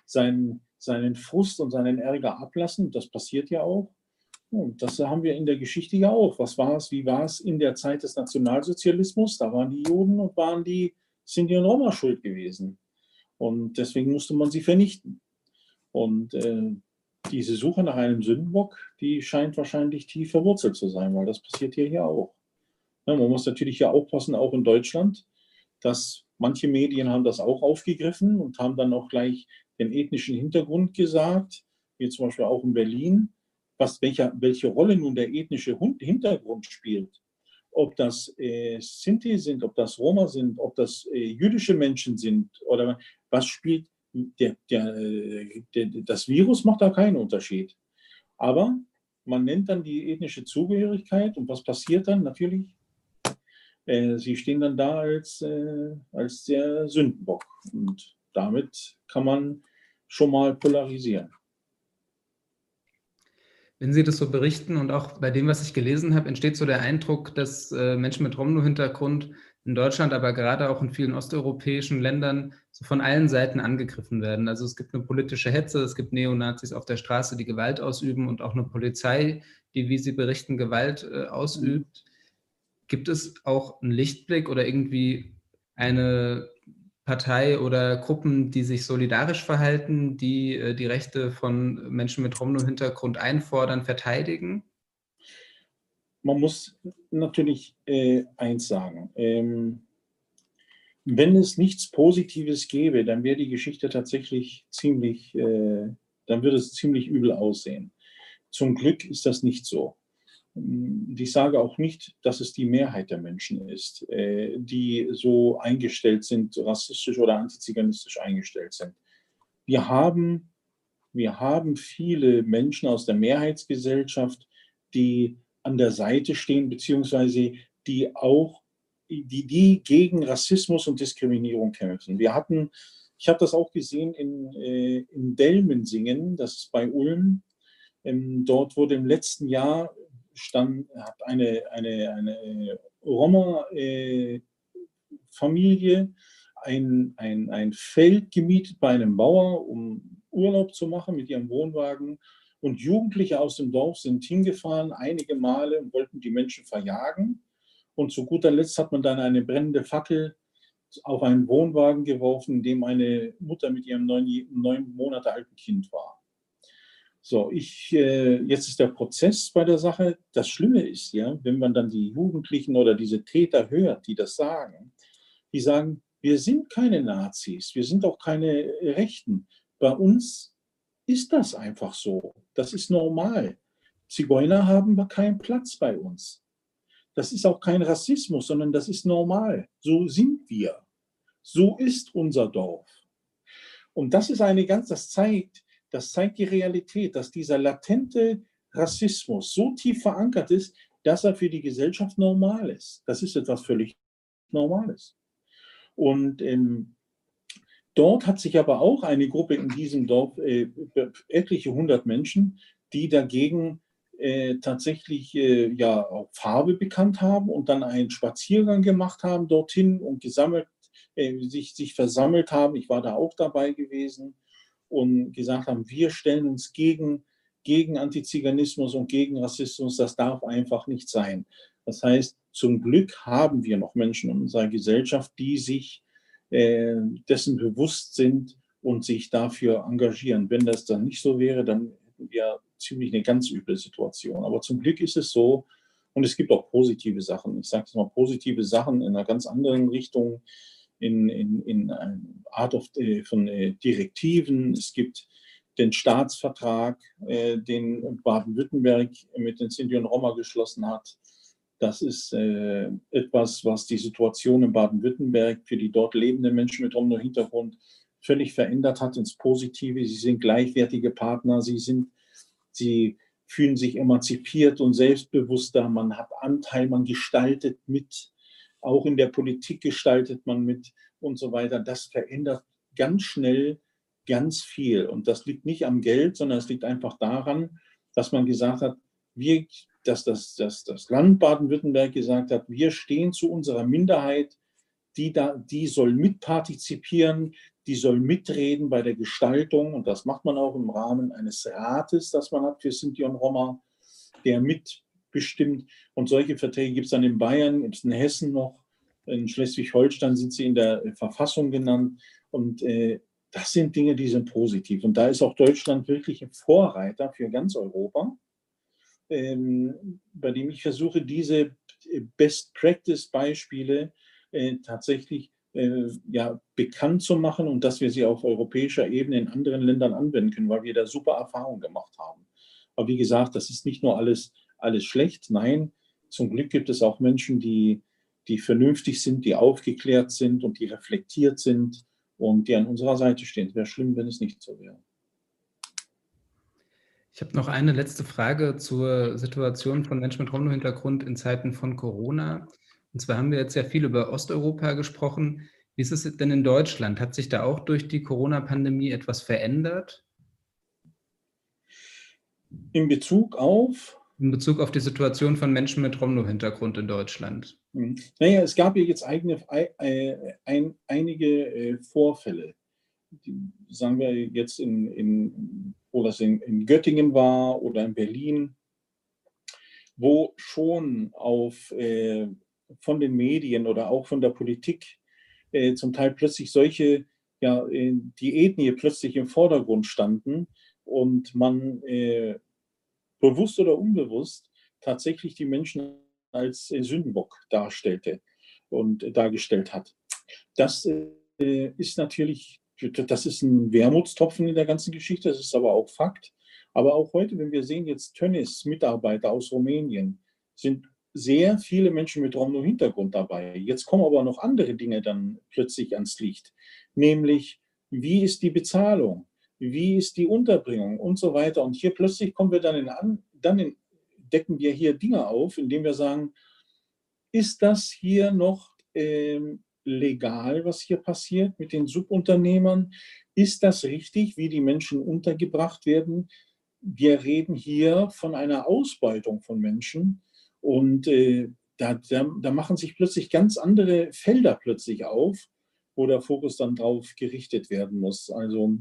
[SPEAKER 5] seinen, seinen Frust und seinen Ärger ablassen. Das passiert ja auch. Und das haben wir in der Geschichte ja auch. Was war es, wie war es in der Zeit des Nationalsozialismus? Da waren die Juden und waren die Sinti und Roma schuld gewesen. Und deswegen musste man sie vernichten. Und äh, diese Suche nach einem Sündenbock, die scheint wahrscheinlich tief verwurzelt zu sein, weil das passiert hier ja auch. Ja, man muss natürlich ja aufpassen, auch in Deutschland, dass manche Medien haben das auch aufgegriffen und haben dann auch gleich den ethnischen Hintergrund gesagt, wie zum Beispiel auch in Berlin was, welche, welche Rolle nun der ethnische Hintergrund spielt, ob das äh, Sinti sind, ob das Roma sind, ob das äh, jüdische Menschen sind oder was spielt, der, der, der, das Virus macht da keinen Unterschied. Aber man nennt dann die ethnische Zugehörigkeit und was passiert dann? Natürlich, äh, sie stehen dann da als, äh, als der Sündenbock und damit kann man schon mal polarisieren.
[SPEAKER 4] Wenn Sie das so berichten und auch bei dem, was ich gelesen habe, entsteht so der Eindruck, dass äh, Menschen mit Romno-Hintergrund in Deutschland, aber gerade auch in vielen osteuropäischen Ländern so von allen Seiten angegriffen werden. Also es gibt eine politische Hetze, es gibt Neonazis auf der Straße, die Gewalt ausüben und auch eine Polizei, die, wie Sie berichten, Gewalt äh, ausübt. Gibt es auch einen Lichtblick oder irgendwie eine Partei oder Gruppen, die sich solidarisch verhalten, die äh, die Rechte von Menschen mit Romno-Hintergrund einfordern, verteidigen?
[SPEAKER 5] Man muss natürlich äh, eins sagen. Ähm, wenn es nichts Positives gäbe, dann wäre die Geschichte tatsächlich ziemlich, äh, dann würde es ziemlich übel aussehen. Zum Glück ist das nicht so ich sage auch nicht, dass es die Mehrheit der Menschen ist, äh, die so eingestellt sind, rassistisch oder antiziganistisch eingestellt sind. Wir haben, wir haben viele Menschen aus der Mehrheitsgesellschaft, die an der Seite stehen, beziehungsweise die auch, die, die gegen Rassismus und Diskriminierung kämpfen. Wir hatten, Ich habe das auch gesehen in, äh, in Delmensingen, das ist bei Ulm. Ähm, dort wurde im letzten Jahr stand, hat eine, eine, eine Roma-Familie äh, ein, ein, ein Feld gemietet bei einem Bauer, um Urlaub zu machen mit ihrem Wohnwagen. Und Jugendliche aus dem Dorf sind hingefahren einige Male und wollten die Menschen verjagen. Und zu guter Letzt hat man dann eine brennende Fackel auf einen Wohnwagen geworfen, in dem eine Mutter mit ihrem neun, neun Monate alten Kind war. So, ich, äh, jetzt ist der Prozess bei der Sache. Das Schlimme ist ja, wenn man dann die Jugendlichen oder diese Täter hört, die das sagen, die sagen, wir sind keine Nazis, wir sind auch keine Rechten. Bei uns ist das einfach so. Das ist normal. Zigeuner haben keinen Platz bei uns. Das ist auch kein Rassismus, sondern das ist normal. So sind wir. So ist unser Dorf. Und das ist eine ganz, das zeigt, das zeigt die Realität, dass dieser latente Rassismus so tief verankert ist, dass er für die Gesellschaft normal ist. Das ist etwas völlig Normales. Und ähm, dort hat sich aber auch eine Gruppe in diesem Dorf, äh, etliche hundert Menschen, die dagegen äh, tatsächlich äh, ja auch Farbe bekannt haben und dann einen Spaziergang gemacht haben dorthin und gesammelt, äh, sich, sich versammelt haben. Ich war da auch dabei gewesen und gesagt haben, wir stellen uns gegen, gegen Antiziganismus und gegen Rassismus. Das darf einfach nicht sein. Das heißt, zum Glück haben wir noch Menschen in unserer Gesellschaft, die sich äh, dessen bewusst sind und sich dafür engagieren. Wenn das dann nicht so wäre, dann hätten wir ziemlich eine ganz üble Situation. Aber zum Glück ist es so, und es gibt auch positive Sachen. Ich sage es mal, positive Sachen in einer ganz anderen Richtung, in, in, in einer Art of, äh, von äh, Direktiven. Es gibt den Staatsvertrag, den Baden-Württemberg mit den Sinti und Roma geschlossen hat. Das ist äh, etwas, was die Situation in Baden-Württemberg für die dort lebenden Menschen mit Roma-Hintergrund völlig verändert hat ins Positive. Sie sind gleichwertige Partner, sie sind sie fühlen sich emanzipiert und selbstbewusster, man hat Anteil, man gestaltet mit, auch in der Politik gestaltet man mit und so weiter. Das verändert ganz schnell ganz viel. Und das liegt nicht am Geld, sondern es liegt einfach daran, dass man gesagt hat, wir, dass das, dass das Land Baden-Württemberg gesagt hat, wir stehen zu unserer Minderheit, die, da, die soll mitpartizipieren, die soll mitreden bei der Gestaltung und das macht man auch im Rahmen eines Rates, das man hat für Sinti und Roma, der mitbestimmt. Und solche Verträge gibt es dann in Bayern, gibt es in Hessen noch, in Schleswig-Holstein sind sie in der Verfassung genannt. Und äh, das sind Dinge, die sind positiv. Und da ist auch Deutschland wirklich ein Vorreiter für ganz Europa, bei dem ich versuche, diese Best-Practice-Beispiele äh, tatsächlich äh, ja, bekannt zu machen und dass wir sie auf europäischer Ebene in anderen Ländern anwenden können, weil wir da super Erfahrungen gemacht haben. Aber wie gesagt, das ist nicht nur alles, alles schlecht. Nein, zum Glück gibt es auch Menschen, die, die vernünftig sind, die aufgeklärt sind und die reflektiert sind und die an unserer Seite stehen. Es wäre schlimm, wenn es nicht so wäre.
[SPEAKER 4] Ich habe noch eine letzte Frage zur Situation von Menschen mit Romno-Hintergrund in Zeiten von Corona. Und zwar haben wir jetzt ja viel über Osteuropa gesprochen. Wie ist es denn in Deutschland? Hat sich da auch durch die Corona-Pandemie etwas verändert?
[SPEAKER 5] In Bezug auf?
[SPEAKER 4] In Bezug auf die Situation von Menschen mit Romno-Hintergrund in Deutschland.
[SPEAKER 5] Hm. Naja, es gab ja jetzt eigene, ein, ein, einige äh, Vorfälle. Die, sagen wir jetzt in, in wo das in, in Göttingen war oder in Berlin, wo schon auf äh, von den Medien oder auch von der Politik äh, zum Teil plötzlich solche, ja, äh, die Ethnie plötzlich im Vordergrund standen und man äh, bewusst oder unbewusst tatsächlich die Menschen als äh, Sündenbock darstellte und dargestellt hat. Das äh, ist natürlich, das ist ein Wermutstropfen in der ganzen Geschichte, das ist aber auch Fakt. Aber auch heute, wenn wir sehen, jetzt Tönnies Mitarbeiter aus Rumänien sind sehr viele Menschen mit Romno-Hintergrund dabei. Jetzt kommen aber noch andere Dinge dann plötzlich ans Licht, nämlich wie ist die Bezahlung, wie ist die Unterbringung und so weiter. Und hier plötzlich kommen wir dann in, dann in, decken wir hier Dinge auf, indem wir sagen, ist das hier noch ähm, legal, was hier passiert mit den Subunternehmern? Ist das richtig, wie die Menschen untergebracht werden? Wir reden hier von einer Ausbeutung von Menschen und äh, da, da, da, machen sich plötzlich ganz andere Felder plötzlich auf, wo der Fokus dann drauf gerichtet werden muss. Also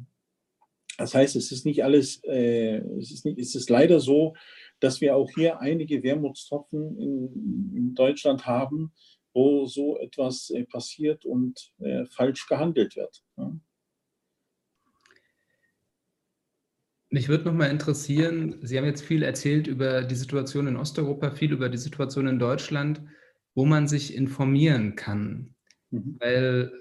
[SPEAKER 5] das heißt, es ist nicht alles, äh, es, ist nicht, es ist leider so, dass wir auch hier einige Wermutstropfen in, in Deutschland haben, wo so etwas äh, passiert und äh, falsch gehandelt wird. Ja.
[SPEAKER 4] Mich würde noch mal interessieren, Sie haben jetzt viel erzählt über die Situation in Osteuropa, viel über die Situation in Deutschland, wo man sich informieren kann. Mhm. Weil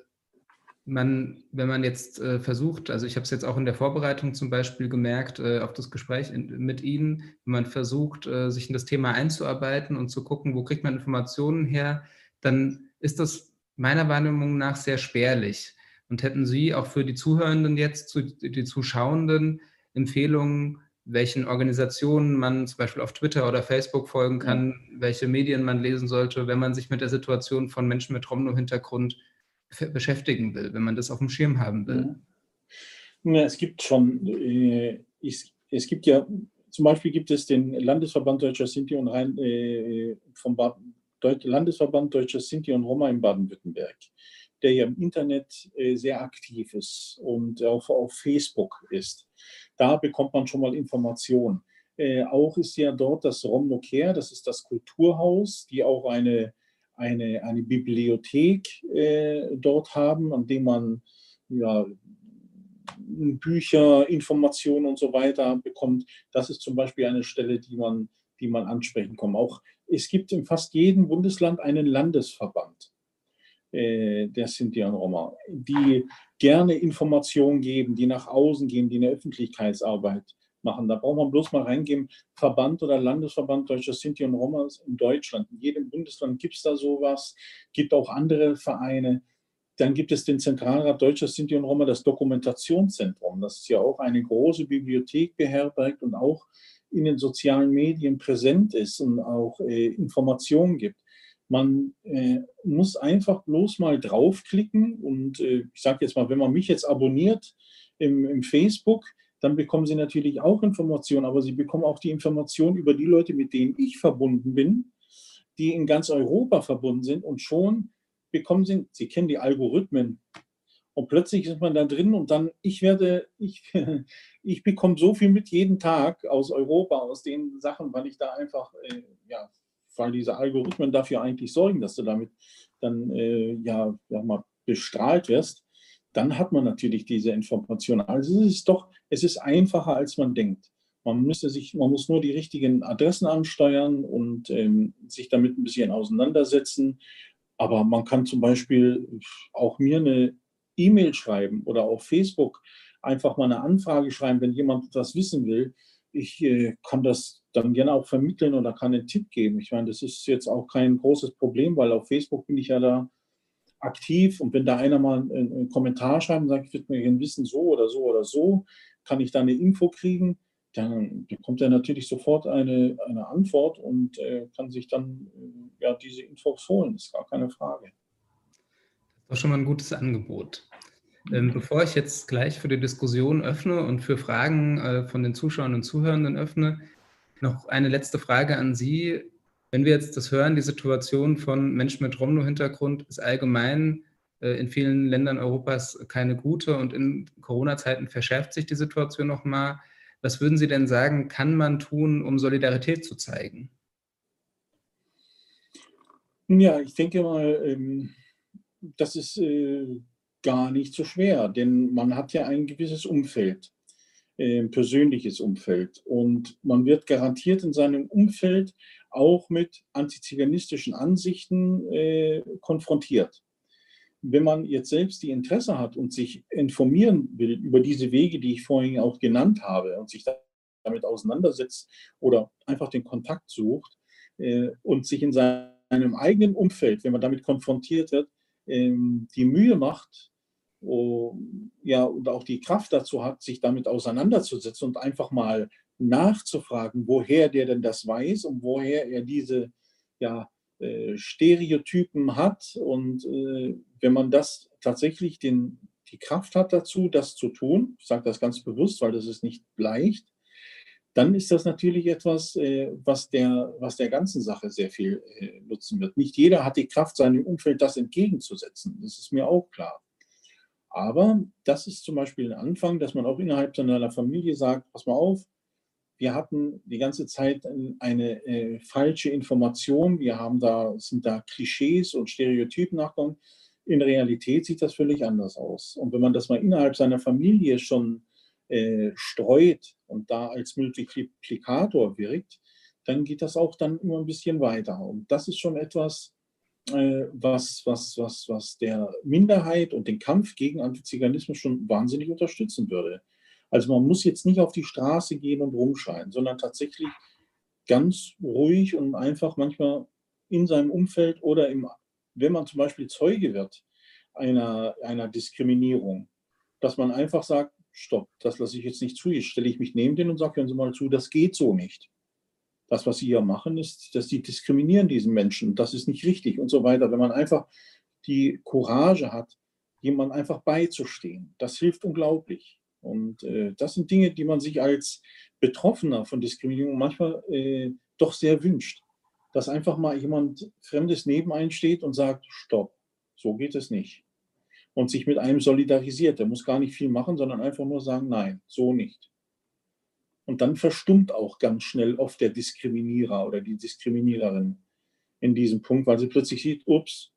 [SPEAKER 4] man, wenn man jetzt äh, versucht, also ich habe es jetzt auch in der Vorbereitung zum Beispiel gemerkt, äh, auf das Gespräch in, mit Ihnen, wenn man versucht, äh, sich in das Thema einzuarbeiten und zu gucken, wo kriegt man Informationen her, dann ist das meiner Wahrnehmung nach sehr spärlich. Und hätten Sie auch für die Zuhörenden jetzt, die Zuschauenden, Empfehlungen, welchen Organisationen man zum Beispiel auf Twitter oder Facebook folgen kann, welche Medien man lesen sollte, wenn man sich mit der Situation von Menschen mit Romno-Hintergrund beschäftigen will, wenn man das auf dem Schirm haben will?
[SPEAKER 5] Ja, es gibt schon, äh, es, es gibt ja, zum Beispiel gibt es den Landesverband Deutscher Sinti und Rhein, äh, vom Baden, Landesverband Deutscher Sinti und Roma in Baden-Württemberg, der ja im Internet äh, sehr aktiv ist und auch auf Facebook ist. Da bekommt man schon mal Informationen. Äh, auch ist ja dort das Romno Care, das ist das Kulturhaus, die auch eine eine, eine Bibliothek äh, dort haben, an dem man ja, Bücher, Informationen und so weiter bekommt. Das ist zum Beispiel eine Stelle, die man, die man ansprechen kann. Auch es gibt in fast jedem Bundesland einen Landesverband äh, der Sinti und Roma, die gerne Informationen geben, die nach außen gehen, die eine Öffentlichkeitsarbeit machen. Da braucht man bloß mal reingeben, Verband oder Landesverband Deutscher Sinti und Roma in Deutschland. In jedem Bundesland gibt es da sowas, gibt auch andere Vereine. Dann gibt es den Zentralrat Deutscher Sinti und Roma, das Dokumentationszentrum. Das ist ja auch eine große Bibliothek beherbergt und auch in den sozialen Medien präsent ist und auch äh, Informationen gibt. Man äh, muss einfach bloß mal draufklicken und äh, ich sage jetzt mal, wenn man mich jetzt abonniert im, im Facebook, dann bekommen Sie natürlich auch Informationen, aber Sie bekommen auch die Informationen über die Leute, mit denen ich verbunden bin, die in ganz Europa verbunden sind und schon bekommen Sie, Sie kennen die Algorithmen und plötzlich ist man da drin und dann, ich werde, ich, ich bekomme so viel mit jeden Tag aus Europa, aus den Sachen, weil ich da einfach, äh, ja, weil diese Algorithmen dafür eigentlich sorgen, dass du damit dann, äh, ja, ja, mal bestrahlt wirst dann hat man natürlich diese Information. Also es ist doch, es ist einfacher, als man denkt. Man müsste sich, man muss nur die richtigen Adressen ansteuern und ähm, sich damit ein bisschen auseinandersetzen. Aber man kann zum Beispiel auch mir eine E-Mail schreiben oder auf Facebook einfach mal eine Anfrage schreiben, wenn jemand etwas wissen will. Ich äh, kann das dann gerne auch vermitteln oder kann einen Tipp geben. Ich meine, das ist jetzt auch kein großes Problem, weil auf Facebook bin ich ja da aktiv und wenn da einer mal einen, einen Kommentar schreibt und sagt, ich würde mir gerne wissen, so oder so oder so, kann ich da eine Info kriegen, dann bekommt er natürlich sofort eine, eine Antwort und äh, kann sich dann äh, ja, diese Infos holen, ist gar keine Frage.
[SPEAKER 4] Ist schon mal ein gutes Angebot. Ähm, bevor ich jetzt gleich für die Diskussion öffne und für Fragen äh, von den Zuschauern und Zuhörenden öffne, noch eine letzte Frage an Sie. Wenn wir jetzt das hören, die Situation von Menschen mit Romno-Hintergrund ist allgemein äh, in vielen Ländern Europas keine gute und in Corona-Zeiten verschärft sich die Situation nochmal. Was würden Sie denn sagen, kann man tun, um Solidarität zu zeigen?
[SPEAKER 5] Ja, ich denke mal, ähm, das ist äh, gar nicht so schwer, denn man hat ja ein gewisses Umfeld, ein persönliches Umfeld. Und man wird garantiert in seinem Umfeld auch mit antiziganistischen Ansichten äh, konfrontiert. Wenn man jetzt selbst die Interesse hat und sich informieren will über diese Wege, die ich vorhin auch genannt habe, und sich damit auseinandersetzt oder einfach den Kontakt sucht äh, und sich in seinem eigenen Umfeld, wenn man damit konfrontiert wird, äh, die Mühe macht, oh, ja, und auch die Kraft dazu hat, sich damit auseinanderzusetzen und einfach mal nachzufragen, woher der denn das weiß und woher er diese ja, äh, Stereotypen hat. Und äh, wenn man das tatsächlich den, die Kraft hat dazu, das zu tun, ich sage das ganz bewusst, weil das ist nicht leicht, dann ist das natürlich etwas, äh, was, der, was der ganzen Sache sehr viel äh, nutzen wird. Nicht jeder hat die Kraft, seinem Umfeld das entgegenzusetzen. Das ist mir auch klar. Aber das ist zum Beispiel ein Anfang, dass man auch innerhalb seiner Familie sagt, pass mal auf, wir hatten die ganze Zeit eine äh, falsche Information. Wir haben da, sind da Klischees und Stereotypen nachgekommen. In Realität sieht das völlig anders aus. Und wenn man das mal innerhalb seiner Familie schon äh, streut und da als Multiplikator wirkt, dann geht das auch dann immer ein bisschen weiter. Und das ist schon etwas, äh, was, was, was, was der Minderheit und den Kampf gegen Antiziganismus schon wahnsinnig unterstützen würde. Also man muss jetzt nicht auf die Straße gehen und rumschreien, sondern tatsächlich ganz ruhig und einfach manchmal in seinem Umfeld oder im, wenn man zum Beispiel Zeuge wird einer, einer Diskriminierung, dass man einfach sagt, stopp, das lasse ich jetzt nicht zu. Jetzt stelle ich mich neben den und sage, hören Sie mal zu, das geht so nicht. Das, was Sie hier machen, ist, dass Sie diskriminieren diesen Menschen. Das ist nicht richtig und so weiter. Wenn man einfach die Courage hat, jemand einfach beizustehen, das hilft unglaublich. Und äh, das sind Dinge, die man sich als Betroffener von Diskriminierung manchmal äh, doch sehr wünscht. Dass einfach mal jemand Fremdes neben steht und sagt, stopp, so geht es nicht. Und sich mit einem solidarisiert. Der muss gar nicht viel machen, sondern einfach nur sagen, nein, so nicht. Und dann verstummt auch ganz schnell oft der Diskriminierer oder die Diskriminiererin in diesem Punkt, weil sie plötzlich sieht, ups,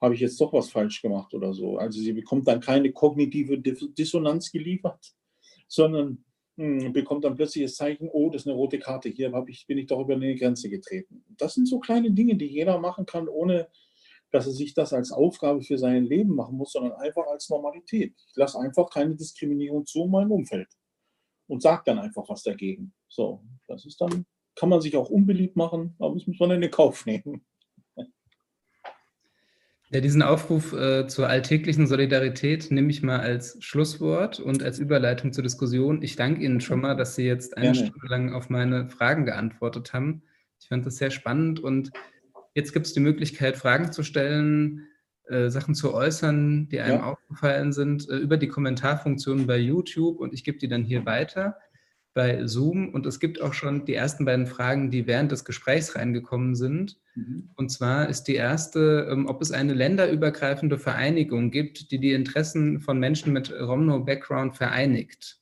[SPEAKER 5] habe ich jetzt doch was falsch gemacht oder so. Also sie bekommt dann keine kognitive Dissonanz geliefert, sondern hm, bekommt dann plötzlich das Zeichen, oh, das ist eine rote Karte, hier ich, bin ich doch über eine Grenze getreten. Das sind so kleine Dinge, die jeder machen kann, ohne dass er sich das als Aufgabe für sein Leben machen muss, sondern einfach als Normalität. Ich lasse einfach keine Diskriminierung zu in meinem Umfeld und sage dann einfach was dagegen. So, das ist dann, kann man sich auch unbeliebt machen, aber das muss man in den Kauf nehmen.
[SPEAKER 4] Ja, diesen Aufruf äh, zur alltäglichen Solidarität nehme ich mal als Schlusswort und als Überleitung zur Diskussion. Ich danke Ihnen schon mal, dass Sie jetzt eine Gerne. Stunde lang auf meine Fragen geantwortet haben. Ich fand das sehr spannend und jetzt gibt es die Möglichkeit, Fragen zu stellen, äh, Sachen zu äußern, die einem ja. aufgefallen sind, äh, über die Kommentarfunktion bei YouTube und ich gebe die dann hier weiter bei Zoom. Und es gibt auch schon die ersten beiden Fragen, die während des Gesprächs reingekommen sind. Mhm. Und zwar ist die erste, ähm, ob es eine länderübergreifende Vereinigung gibt, die die Interessen von Menschen mit Romno-Background vereinigt.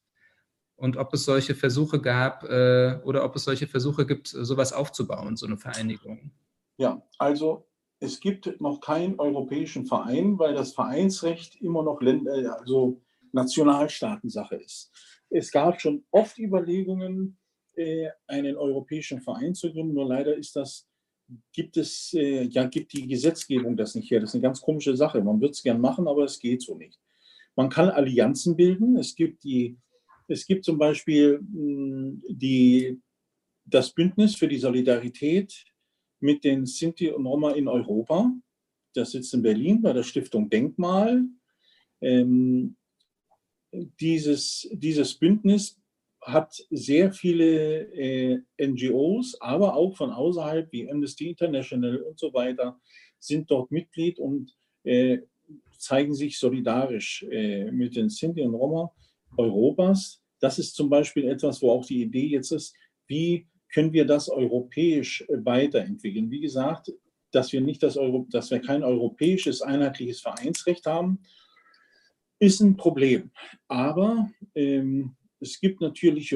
[SPEAKER 4] Und ob es solche Versuche gab äh, oder ob es solche Versuche gibt, sowas aufzubauen, so eine Vereinigung.
[SPEAKER 5] Ja, also es gibt noch keinen europäischen Verein, weil das Vereinsrecht immer noch Länder, also Nationalstaatensache ist. Es gab schon oft Überlegungen, äh, einen europäischen Verein zu gründen, nur leider ist das, gibt es, äh, ja, gibt die Gesetzgebung das nicht her. Das ist eine ganz komische Sache. Man würde es gern machen, aber es geht so nicht. Man kann Allianzen bilden. Es gibt die, es gibt zum Beispiel hm, die, das Bündnis für die Solidarität mit den Sinti und Roma in Europa. Das sitzt in Berlin bei der Stiftung Denkmal. Ähm, dieses, dieses Bündnis hat sehr viele äh, NGOs, aber auch von außerhalb wie Amnesty International und so weiter sind dort Mitglied und äh, zeigen sich solidarisch äh, mit den Sinti und Roma Europas. Das ist zum Beispiel etwas, wo auch die Idee jetzt ist, wie können wir das europäisch äh, weiterentwickeln. Wie gesagt, dass wir nicht das Euro, dass wir kein europäisches einheitliches Vereinsrecht haben, ist ein Problem. Aber ähm, es gibt natürlich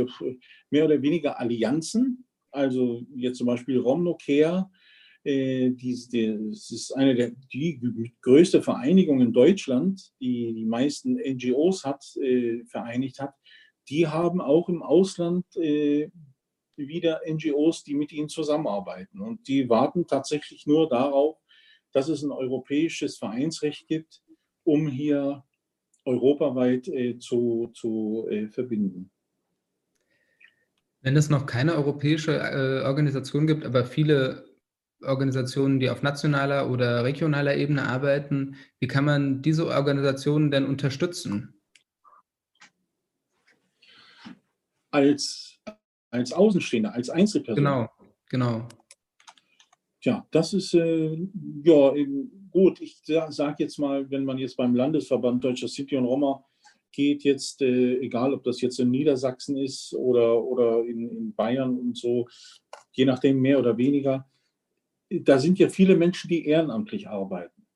[SPEAKER 5] mehr oder weniger Allianzen. Also jetzt zum Beispiel Romnocare, äh, die, die, das ist eine der die größte Vereinigung in Deutschland, die die meisten NGOs hat, äh, vereinigt hat. Die haben auch im Ausland äh, wieder NGOs, die mit ihnen zusammenarbeiten. Und die warten tatsächlich nur darauf, dass es ein europäisches Vereinsrecht gibt, um hier europaweit äh, zu, zu äh, verbinden.
[SPEAKER 4] Wenn es noch keine europäische äh, Organisation gibt, aber viele Organisationen, die auf nationaler oder regionaler Ebene arbeiten, wie kann man diese Organisationen denn unterstützen?
[SPEAKER 5] Als, als Außenstehender, als Einzelperson.
[SPEAKER 4] Genau, genau.
[SPEAKER 5] Tja, das ist äh, ja gut. Ich sage jetzt mal, wenn man jetzt beim Landesverband Deutscher Sinti und Roma geht, jetzt, äh, egal ob das jetzt in Niedersachsen ist oder, oder in, in Bayern und so, je nachdem mehr oder weniger, da sind ja viele Menschen, die ehrenamtlich arbeiten.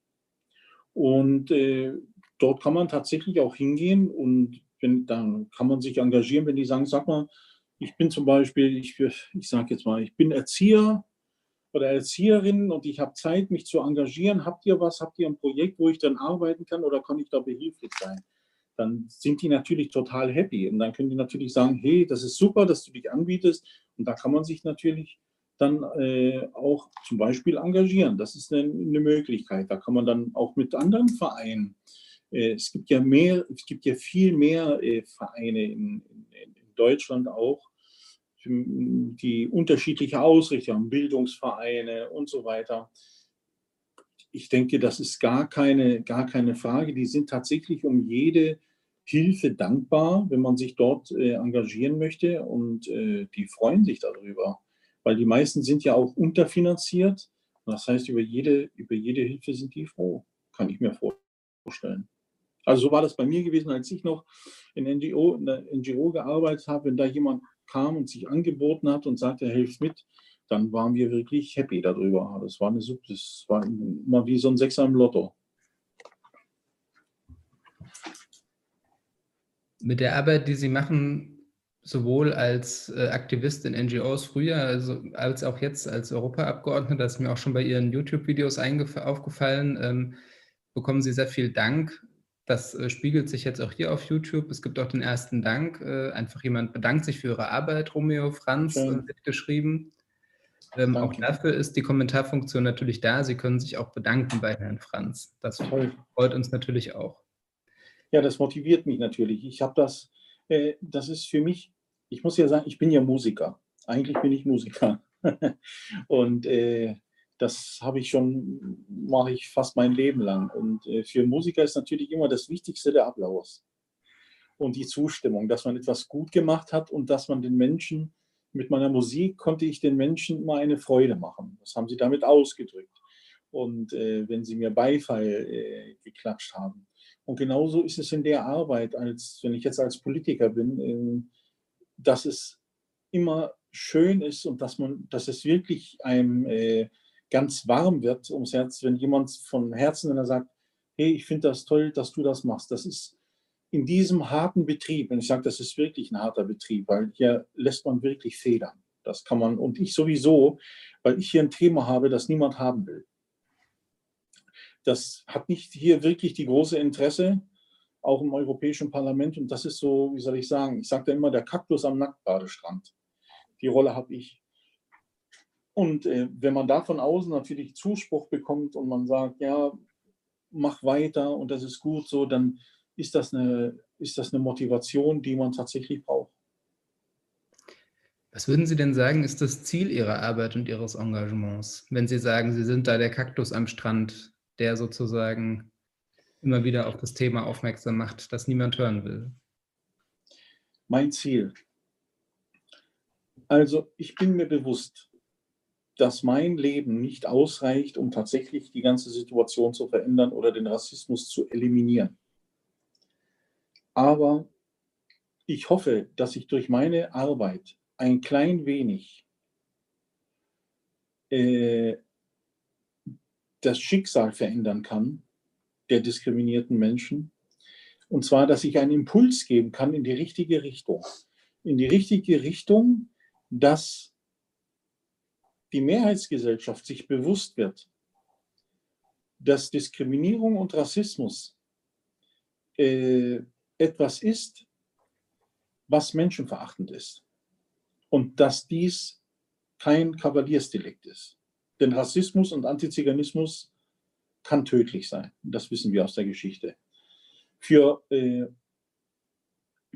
[SPEAKER 5] Und äh, dort kann man tatsächlich auch hingehen und wenn, dann kann man sich engagieren, wenn die sagen, sag mal, ich bin zum Beispiel, ich, ich sage jetzt mal, ich bin Erzieher oder Erzieherin und ich habe Zeit, mich zu engagieren. Habt ihr was? Habt ihr ein Projekt, wo ich dann arbeiten kann oder kann ich da behilflich sein? Dann sind die natürlich total happy und dann können die natürlich sagen, hey, das ist super, dass du dich anbietest und da kann man sich natürlich dann äh, auch zum Beispiel engagieren. Das ist eine, eine, Möglichkeit. Da kann man dann auch mit anderen Vereinen, äh, es gibt ja mehr, es gibt ja viel mehr äh, Vereine in, in, in Deutschland auch, die unterschiedliche Ausrichtung Bildungsvereine und so weiter. Ich denke, das ist gar keine, gar keine Frage. Die sind tatsächlich um jede Hilfe dankbar, wenn man sich dort äh, engagieren möchte und äh, die freuen sich darüber, weil die meisten sind ja auch unterfinanziert. Das heißt, über jede, über jede Hilfe sind die froh, kann ich mir vorstellen. Also so war das bei mir gewesen, als ich noch in NGO, in NGO gearbeitet habe. Wenn da jemand kam und sich angeboten hat und sagte, hilft mit, dann waren wir wirklich happy darüber. Das war, eine, das war immer wie so ein Sechser im Lotto.
[SPEAKER 4] Mit der Arbeit, die Sie machen, sowohl als äh, Aktivist in NGOs früher also, als auch jetzt als Europaabgeordneter, das ist mir auch schon bei Ihren YouTube-Videos aufgefallen, ähm, bekommen Sie sehr viel Dank das äh, spiegelt sich jetzt auch hier auf YouTube. Es gibt auch den ersten Dank. Äh, einfach jemand bedankt sich für Ihre Arbeit, Romeo Franz, ja. äh, wird geschrieben. Ähm, auch dafür ist die Kommentarfunktion natürlich da. Sie können sich auch bedanken bei Herrn Franz. Das Toll. freut uns natürlich auch.
[SPEAKER 5] Ja, das motiviert mich natürlich. Ich habe das, äh, das ist für mich, ich muss ja sagen, ich bin ja Musiker. Eigentlich bin ich Musiker. Und äh, das habe ich schon, mache ich fast mein Leben lang. Und äh, für Musiker ist natürlich immer das Wichtigste der Applaus und die Zustimmung, dass man etwas gut gemacht hat und dass man den Menschen, mit meiner Musik konnte ich den Menschen immer eine Freude machen. Das haben sie damit ausgedrückt. Und äh, wenn sie mir Beifall äh, geklatscht haben. Und genauso ist es in der Arbeit, als wenn ich jetzt als Politiker bin, äh, dass es immer schön ist und dass man, dass es wirklich einem äh, ganz warm wird ums Herz, wenn jemand von Herzen, wenn er sagt, hey, ich finde das toll, dass du das machst. Das ist in diesem harten Betrieb, und ich sage, das ist wirklich ein harter Betrieb, weil hier lässt man wirklich federn. Das kann man, und ich sowieso, weil ich hier ein Thema habe, das niemand haben will. Das hat nicht hier wirklich die große Interesse, auch im Europäischen Parlament. Und das ist so, wie soll ich sagen, ich sage da immer, der Kaktus am Nacktbadestrand. Die Rolle habe ich. Und äh, wenn man da von außen natürlich Zuspruch bekommt und man sagt, ja, mach weiter und das ist gut so, dann ist das eine, ist das eine Motivation, die man tatsächlich braucht.
[SPEAKER 4] Was würden Sie denn sagen, ist das Ziel Ihrer Arbeit und Ihres Engagements, wenn Sie sagen, Sie sind da der Kaktus am Strand, der sozusagen immer wieder auf das Thema aufmerksam macht, das niemand hören will?
[SPEAKER 5] Mein Ziel. Also ich bin mir bewusst, dass mein Leben nicht ausreicht, um tatsächlich die ganze Situation zu verändern oder den Rassismus zu eliminieren. Aber ich hoffe, dass ich durch meine Arbeit ein klein wenig äh, das Schicksal verändern kann der diskriminierten Menschen. Und zwar, dass ich einen Impuls geben kann in die richtige Richtung. In die richtige Richtung, dass die Mehrheitsgesellschaft sich bewusst wird, dass Diskriminierung und Rassismus äh, etwas ist, was menschenverachtend ist und dass dies kein Kavaliersdelikt ist. Denn Rassismus und Antiziganismus kann tödlich sein. Das wissen wir aus der Geschichte. Für, äh,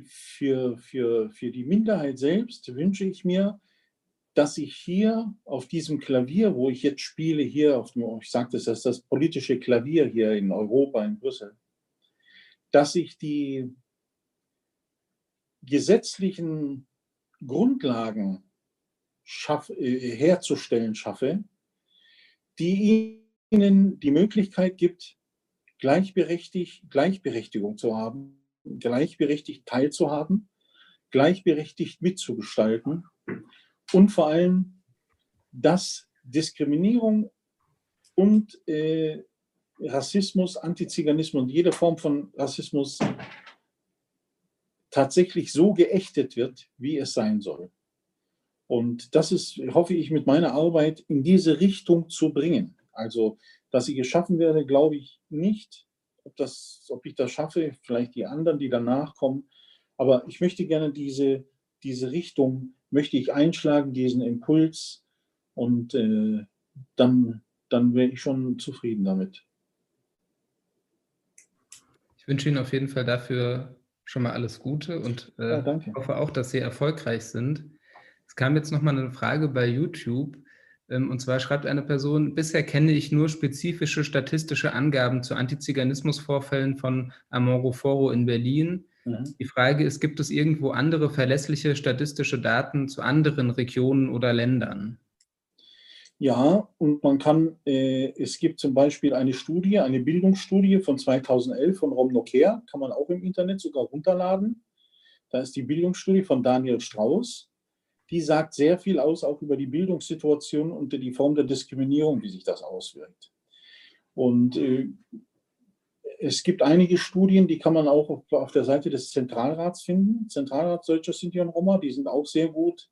[SPEAKER 5] für, für, für die Minderheit selbst wünsche ich mir, dass ich hier auf diesem Klavier, wo ich jetzt spiele, hier auf dem, ich sagte es, das ist das politische Klavier hier in Europa, in Brüssel, dass ich die gesetzlichen Grundlagen schaff, äh, herzustellen schaffe, die ihnen die Möglichkeit gibt, gleichberechtigt, Gleichberechtigung zu haben, gleichberechtigt teilzuhaben, gleichberechtigt mitzugestalten und vor allem, dass Diskriminierung und äh, Rassismus, Antiziganismus und jede Form von Rassismus tatsächlich so geächtet wird, wie es sein soll. Und das ist, hoffe ich, mit meiner Arbeit in diese Richtung zu bringen. Also, dass sie geschaffen werde, glaube ich nicht. Ob, das, ob ich das schaffe, vielleicht die anderen, die danach kommen. Aber ich möchte gerne diese, diese Richtung, möchte ich einschlagen, diesen Impuls. Und äh, dann, dann wäre ich schon zufrieden damit.
[SPEAKER 4] Ich wünsche Ihnen auf jeden Fall dafür schon mal alles Gute und äh, ja, hoffe auch, dass Sie erfolgreich sind. Es kam jetzt nochmal eine Frage bei YouTube. Ähm, und zwar schreibt eine Person, bisher kenne ich nur spezifische statistische Angaben zu Antiziganismusvorfällen von Amoro Foro in Berlin. Mhm. Die Frage ist, gibt es irgendwo andere verlässliche statistische Daten zu anderen Regionen oder Ländern?
[SPEAKER 5] Ja, und man kann, äh, es gibt zum Beispiel eine Studie, eine Bildungsstudie von 2011 von Rom Nokia, kann man auch im Internet sogar runterladen. Da ist die Bildungsstudie von Daniel Strauß. Die sagt sehr viel aus, auch über die Bildungssituation und die Form der Diskriminierung, wie sich das auswirkt. Und äh, es gibt einige Studien, die kann man auch auf, der Seite des Zentralrats finden. Zentralrat Deutscher Sinti und Roma, die sind auch sehr gut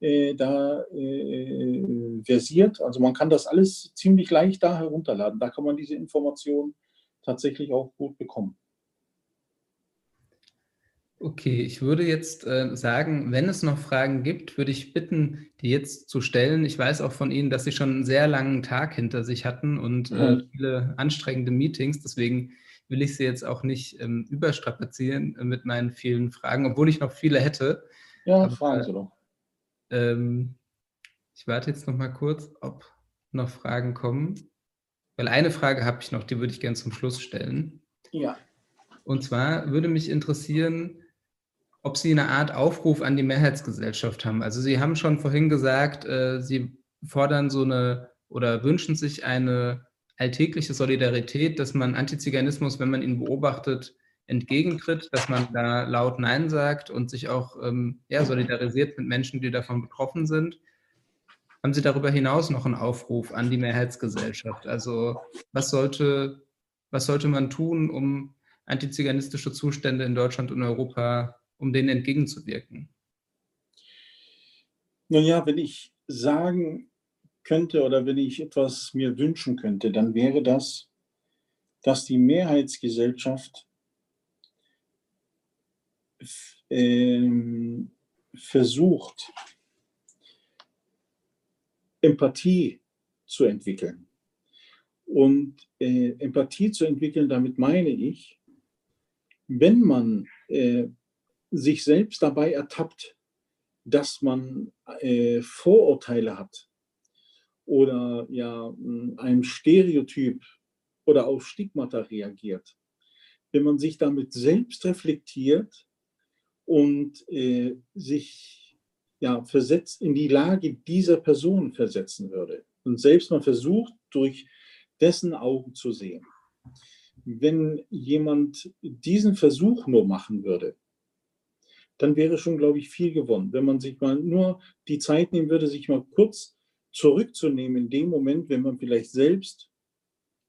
[SPEAKER 5] äh, da äh, versiert. Also man kann das alles ziemlich leicht da herunterladen. Da kann man diese Informationen tatsächlich auch gut bekommen.
[SPEAKER 4] Okay, ich würde jetzt äh, sagen, wenn es noch Fragen gibt, würde ich bitten, die jetzt zu stellen. Ich weiß auch von Ihnen, dass Sie schon einen sehr langen Tag hinter sich hatten und äh, viele anstrengende Meetings. Deswegen will ich Sie jetzt auch nicht ähm, überstrapazieren äh, mit meinen vielen Fragen, obwohl ich noch viele hätte.
[SPEAKER 5] Ja, Aber, fragen Sie doch.
[SPEAKER 4] Ähm, ich warte jetzt noch mal kurz, ob noch Fragen kommen. Weil eine Frage habe ich noch, die würde ich gerne zum Schluss stellen.
[SPEAKER 5] Ja.
[SPEAKER 4] Und zwar würde mich interessieren, ob Sie eine Art Aufruf an die Mehrheitsgesellschaft haben. Also Sie haben schon vorhin gesagt, äh, Sie fordern so eine oder wünschen sich eine alltägliche Solidarität, dass man Antiziganismus, wenn man ihn beobachtet, entgegentritt, dass man da laut Nein sagt und sich auch ähm, ja, solidarisiert mit Menschen, die davon betroffen sind. Haben Sie darüber hinaus noch einen Aufruf an die Mehrheitsgesellschaft? Also was sollte, was sollte man tun, um antiziganistische Zustände in Deutschland und Europa, um denen entgegenzuwirken?
[SPEAKER 5] Nun ja, wenn ich sagen könnte oder wenn ich etwas mir wünschen könnte, dann wäre das, dass die Mehrheitsgesellschaft ähm, versucht, Empathie zu entwickeln. Und äh, Empathie zu entwickeln, damit meine ich, wenn man äh, sich selbst dabei ertappt, dass man äh, Vorurteile hat oder ja einem Stereotyp oder auf Stigmata reagiert, wenn man sich damit selbst reflektiert und äh, sich ja, versetzt in die Lage dieser Person versetzen würde und selbst mal versucht, durch dessen Augen zu sehen. Wenn jemand diesen Versuch nur machen würde, dann wäre schon, glaube ich, viel gewonnen. Wenn man sich mal nur die Zeit nehmen würde, sich mal kurz zurückzunehmen in dem Moment, wenn man vielleicht selbst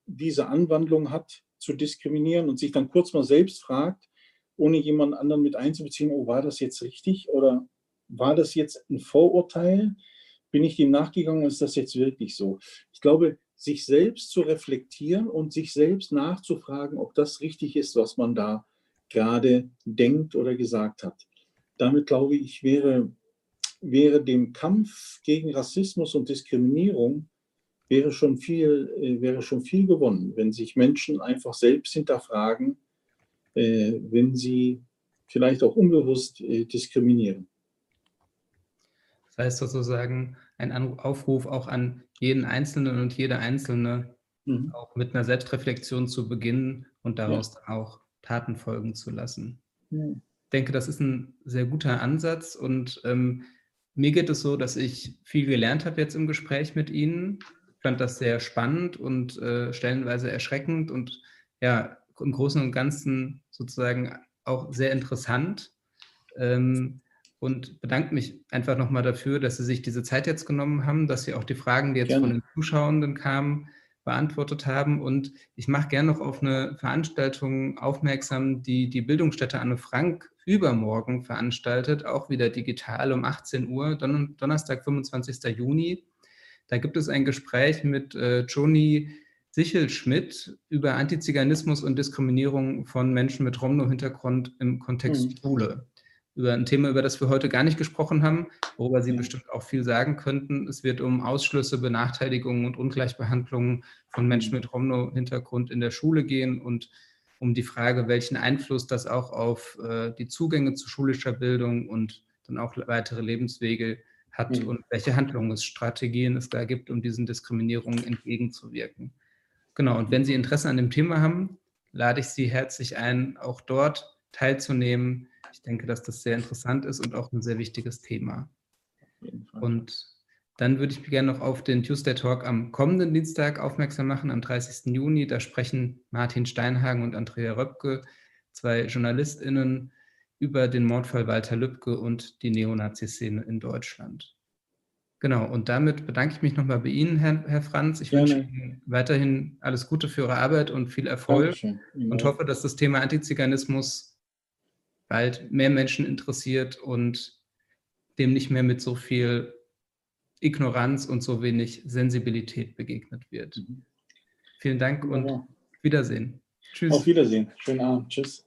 [SPEAKER 5] diese Anwandlung hat, zu diskriminieren und sich dann kurz mal selbst fragt, ohne jemand anderen mit einzubeziehen, oh, war das jetzt richtig oder war das jetzt ein Vorurteil? Bin ich dem nachgegangen? Ist das jetzt wirklich so? Ich glaube, sich selbst zu reflektieren und sich selbst nachzufragen, ob das richtig ist, was man da gerade denkt oder gesagt hat. Damit glaube ich, wäre, wäre dem Kampf gegen Rassismus und Diskriminierung wäre schon viel, äh, wäre schon viel gewonnen, wenn sich Menschen einfach selbst hinterfragen, äh, wenn sie vielleicht auch unbewusst äh, diskriminieren.
[SPEAKER 4] Das heißt sozusagen ein Aufruf auch an jeden Einzelnen und jede Einzelne, mhm. auch mit einer Selbstreflexion zu beginnen und daraus ja. auch Taten folgen zu lassen. Ja. Ich denke, das ist ein sehr guter Ansatz und ähm, mir geht es so, dass ich viel gelernt habe jetzt im Gespräch mit Ihnen fand das sehr spannend und äh, stellenweise erschreckend und ja, im Großen und Ganzen sozusagen auch sehr interessant. Ähm, und bedanke mich einfach nochmal dafür, dass Sie sich diese Zeit jetzt genommen haben, dass Sie auch die Fragen, die jetzt
[SPEAKER 5] Gerne.
[SPEAKER 4] von den Zuschauenden kamen, beantwortet haben. Und ich mache gerne noch auf eine Veranstaltung aufmerksam, die die Bildungsstätte Anne Frank übermorgen veranstaltet, auch wieder digital um 18 Uhr, Don Donnerstag, 25. Juni. Da gibt es ein Gespräch mit äh, Joni Sichelschmidt über Antiziganismus und Diskriminierung von Menschen mit Romno-Hintergrund im Kontext
[SPEAKER 5] Mhm.
[SPEAKER 4] Schule. Über ein Thema, über das wir heute gar nicht gesprochen haben, worüber Sie
[SPEAKER 5] Ja.
[SPEAKER 4] bestimmt auch viel sagen könnten. Es wird um Ausschlüsse, Benachteiligungen und Ungleichbehandlungen von Menschen mit Romno-Hintergrund in der Schule gehen und um die Frage, welchen Einfluss das auch auf äh, die Zugänge zu schulischer Bildung und dann auch weitere Lebenswege hat
[SPEAKER 5] Mhm.
[SPEAKER 4] und welche Handlungsstrategien es da gibt, um diesen Diskriminierungen entgegenzuwirken. Genau, und wenn Sie Interesse an dem Thema haben, lade ich Sie herzlich ein, auch dort teilzunehmen. Ich denke, dass das sehr interessant ist und auch ein sehr wichtiges Thema. Und dann würde ich gerne noch auf den Tuesday Talk am kommenden Dienstag aufmerksam machen, am 30. Juni. Da sprechen Martin Steinhagen und Andrea Röpke, zwei JournalistInnen, über den Mordfall Walter Lübcke und die Neonazi-Szene in Deutschland. Genau, und damit bedanke ich mich nochmal bei Ihnen, Herr, Herr Franz. Ich
[SPEAKER 5] Gerne.
[SPEAKER 4] wünsche Ihnen weiterhin alles Gute für Ihre Arbeit und viel Erfolg und hoffe, dass das Thema Antiziganismus bald mehr Menschen interessiert und dem nicht mehr mit so viel Ignoranz und so wenig Sensibilität begegnet wird.
[SPEAKER 5] Mhm.
[SPEAKER 4] Vielen Dank und. Wiedersehen. Tschüss.
[SPEAKER 5] Auf Wiedersehen. Schönen Abend. Tschüss.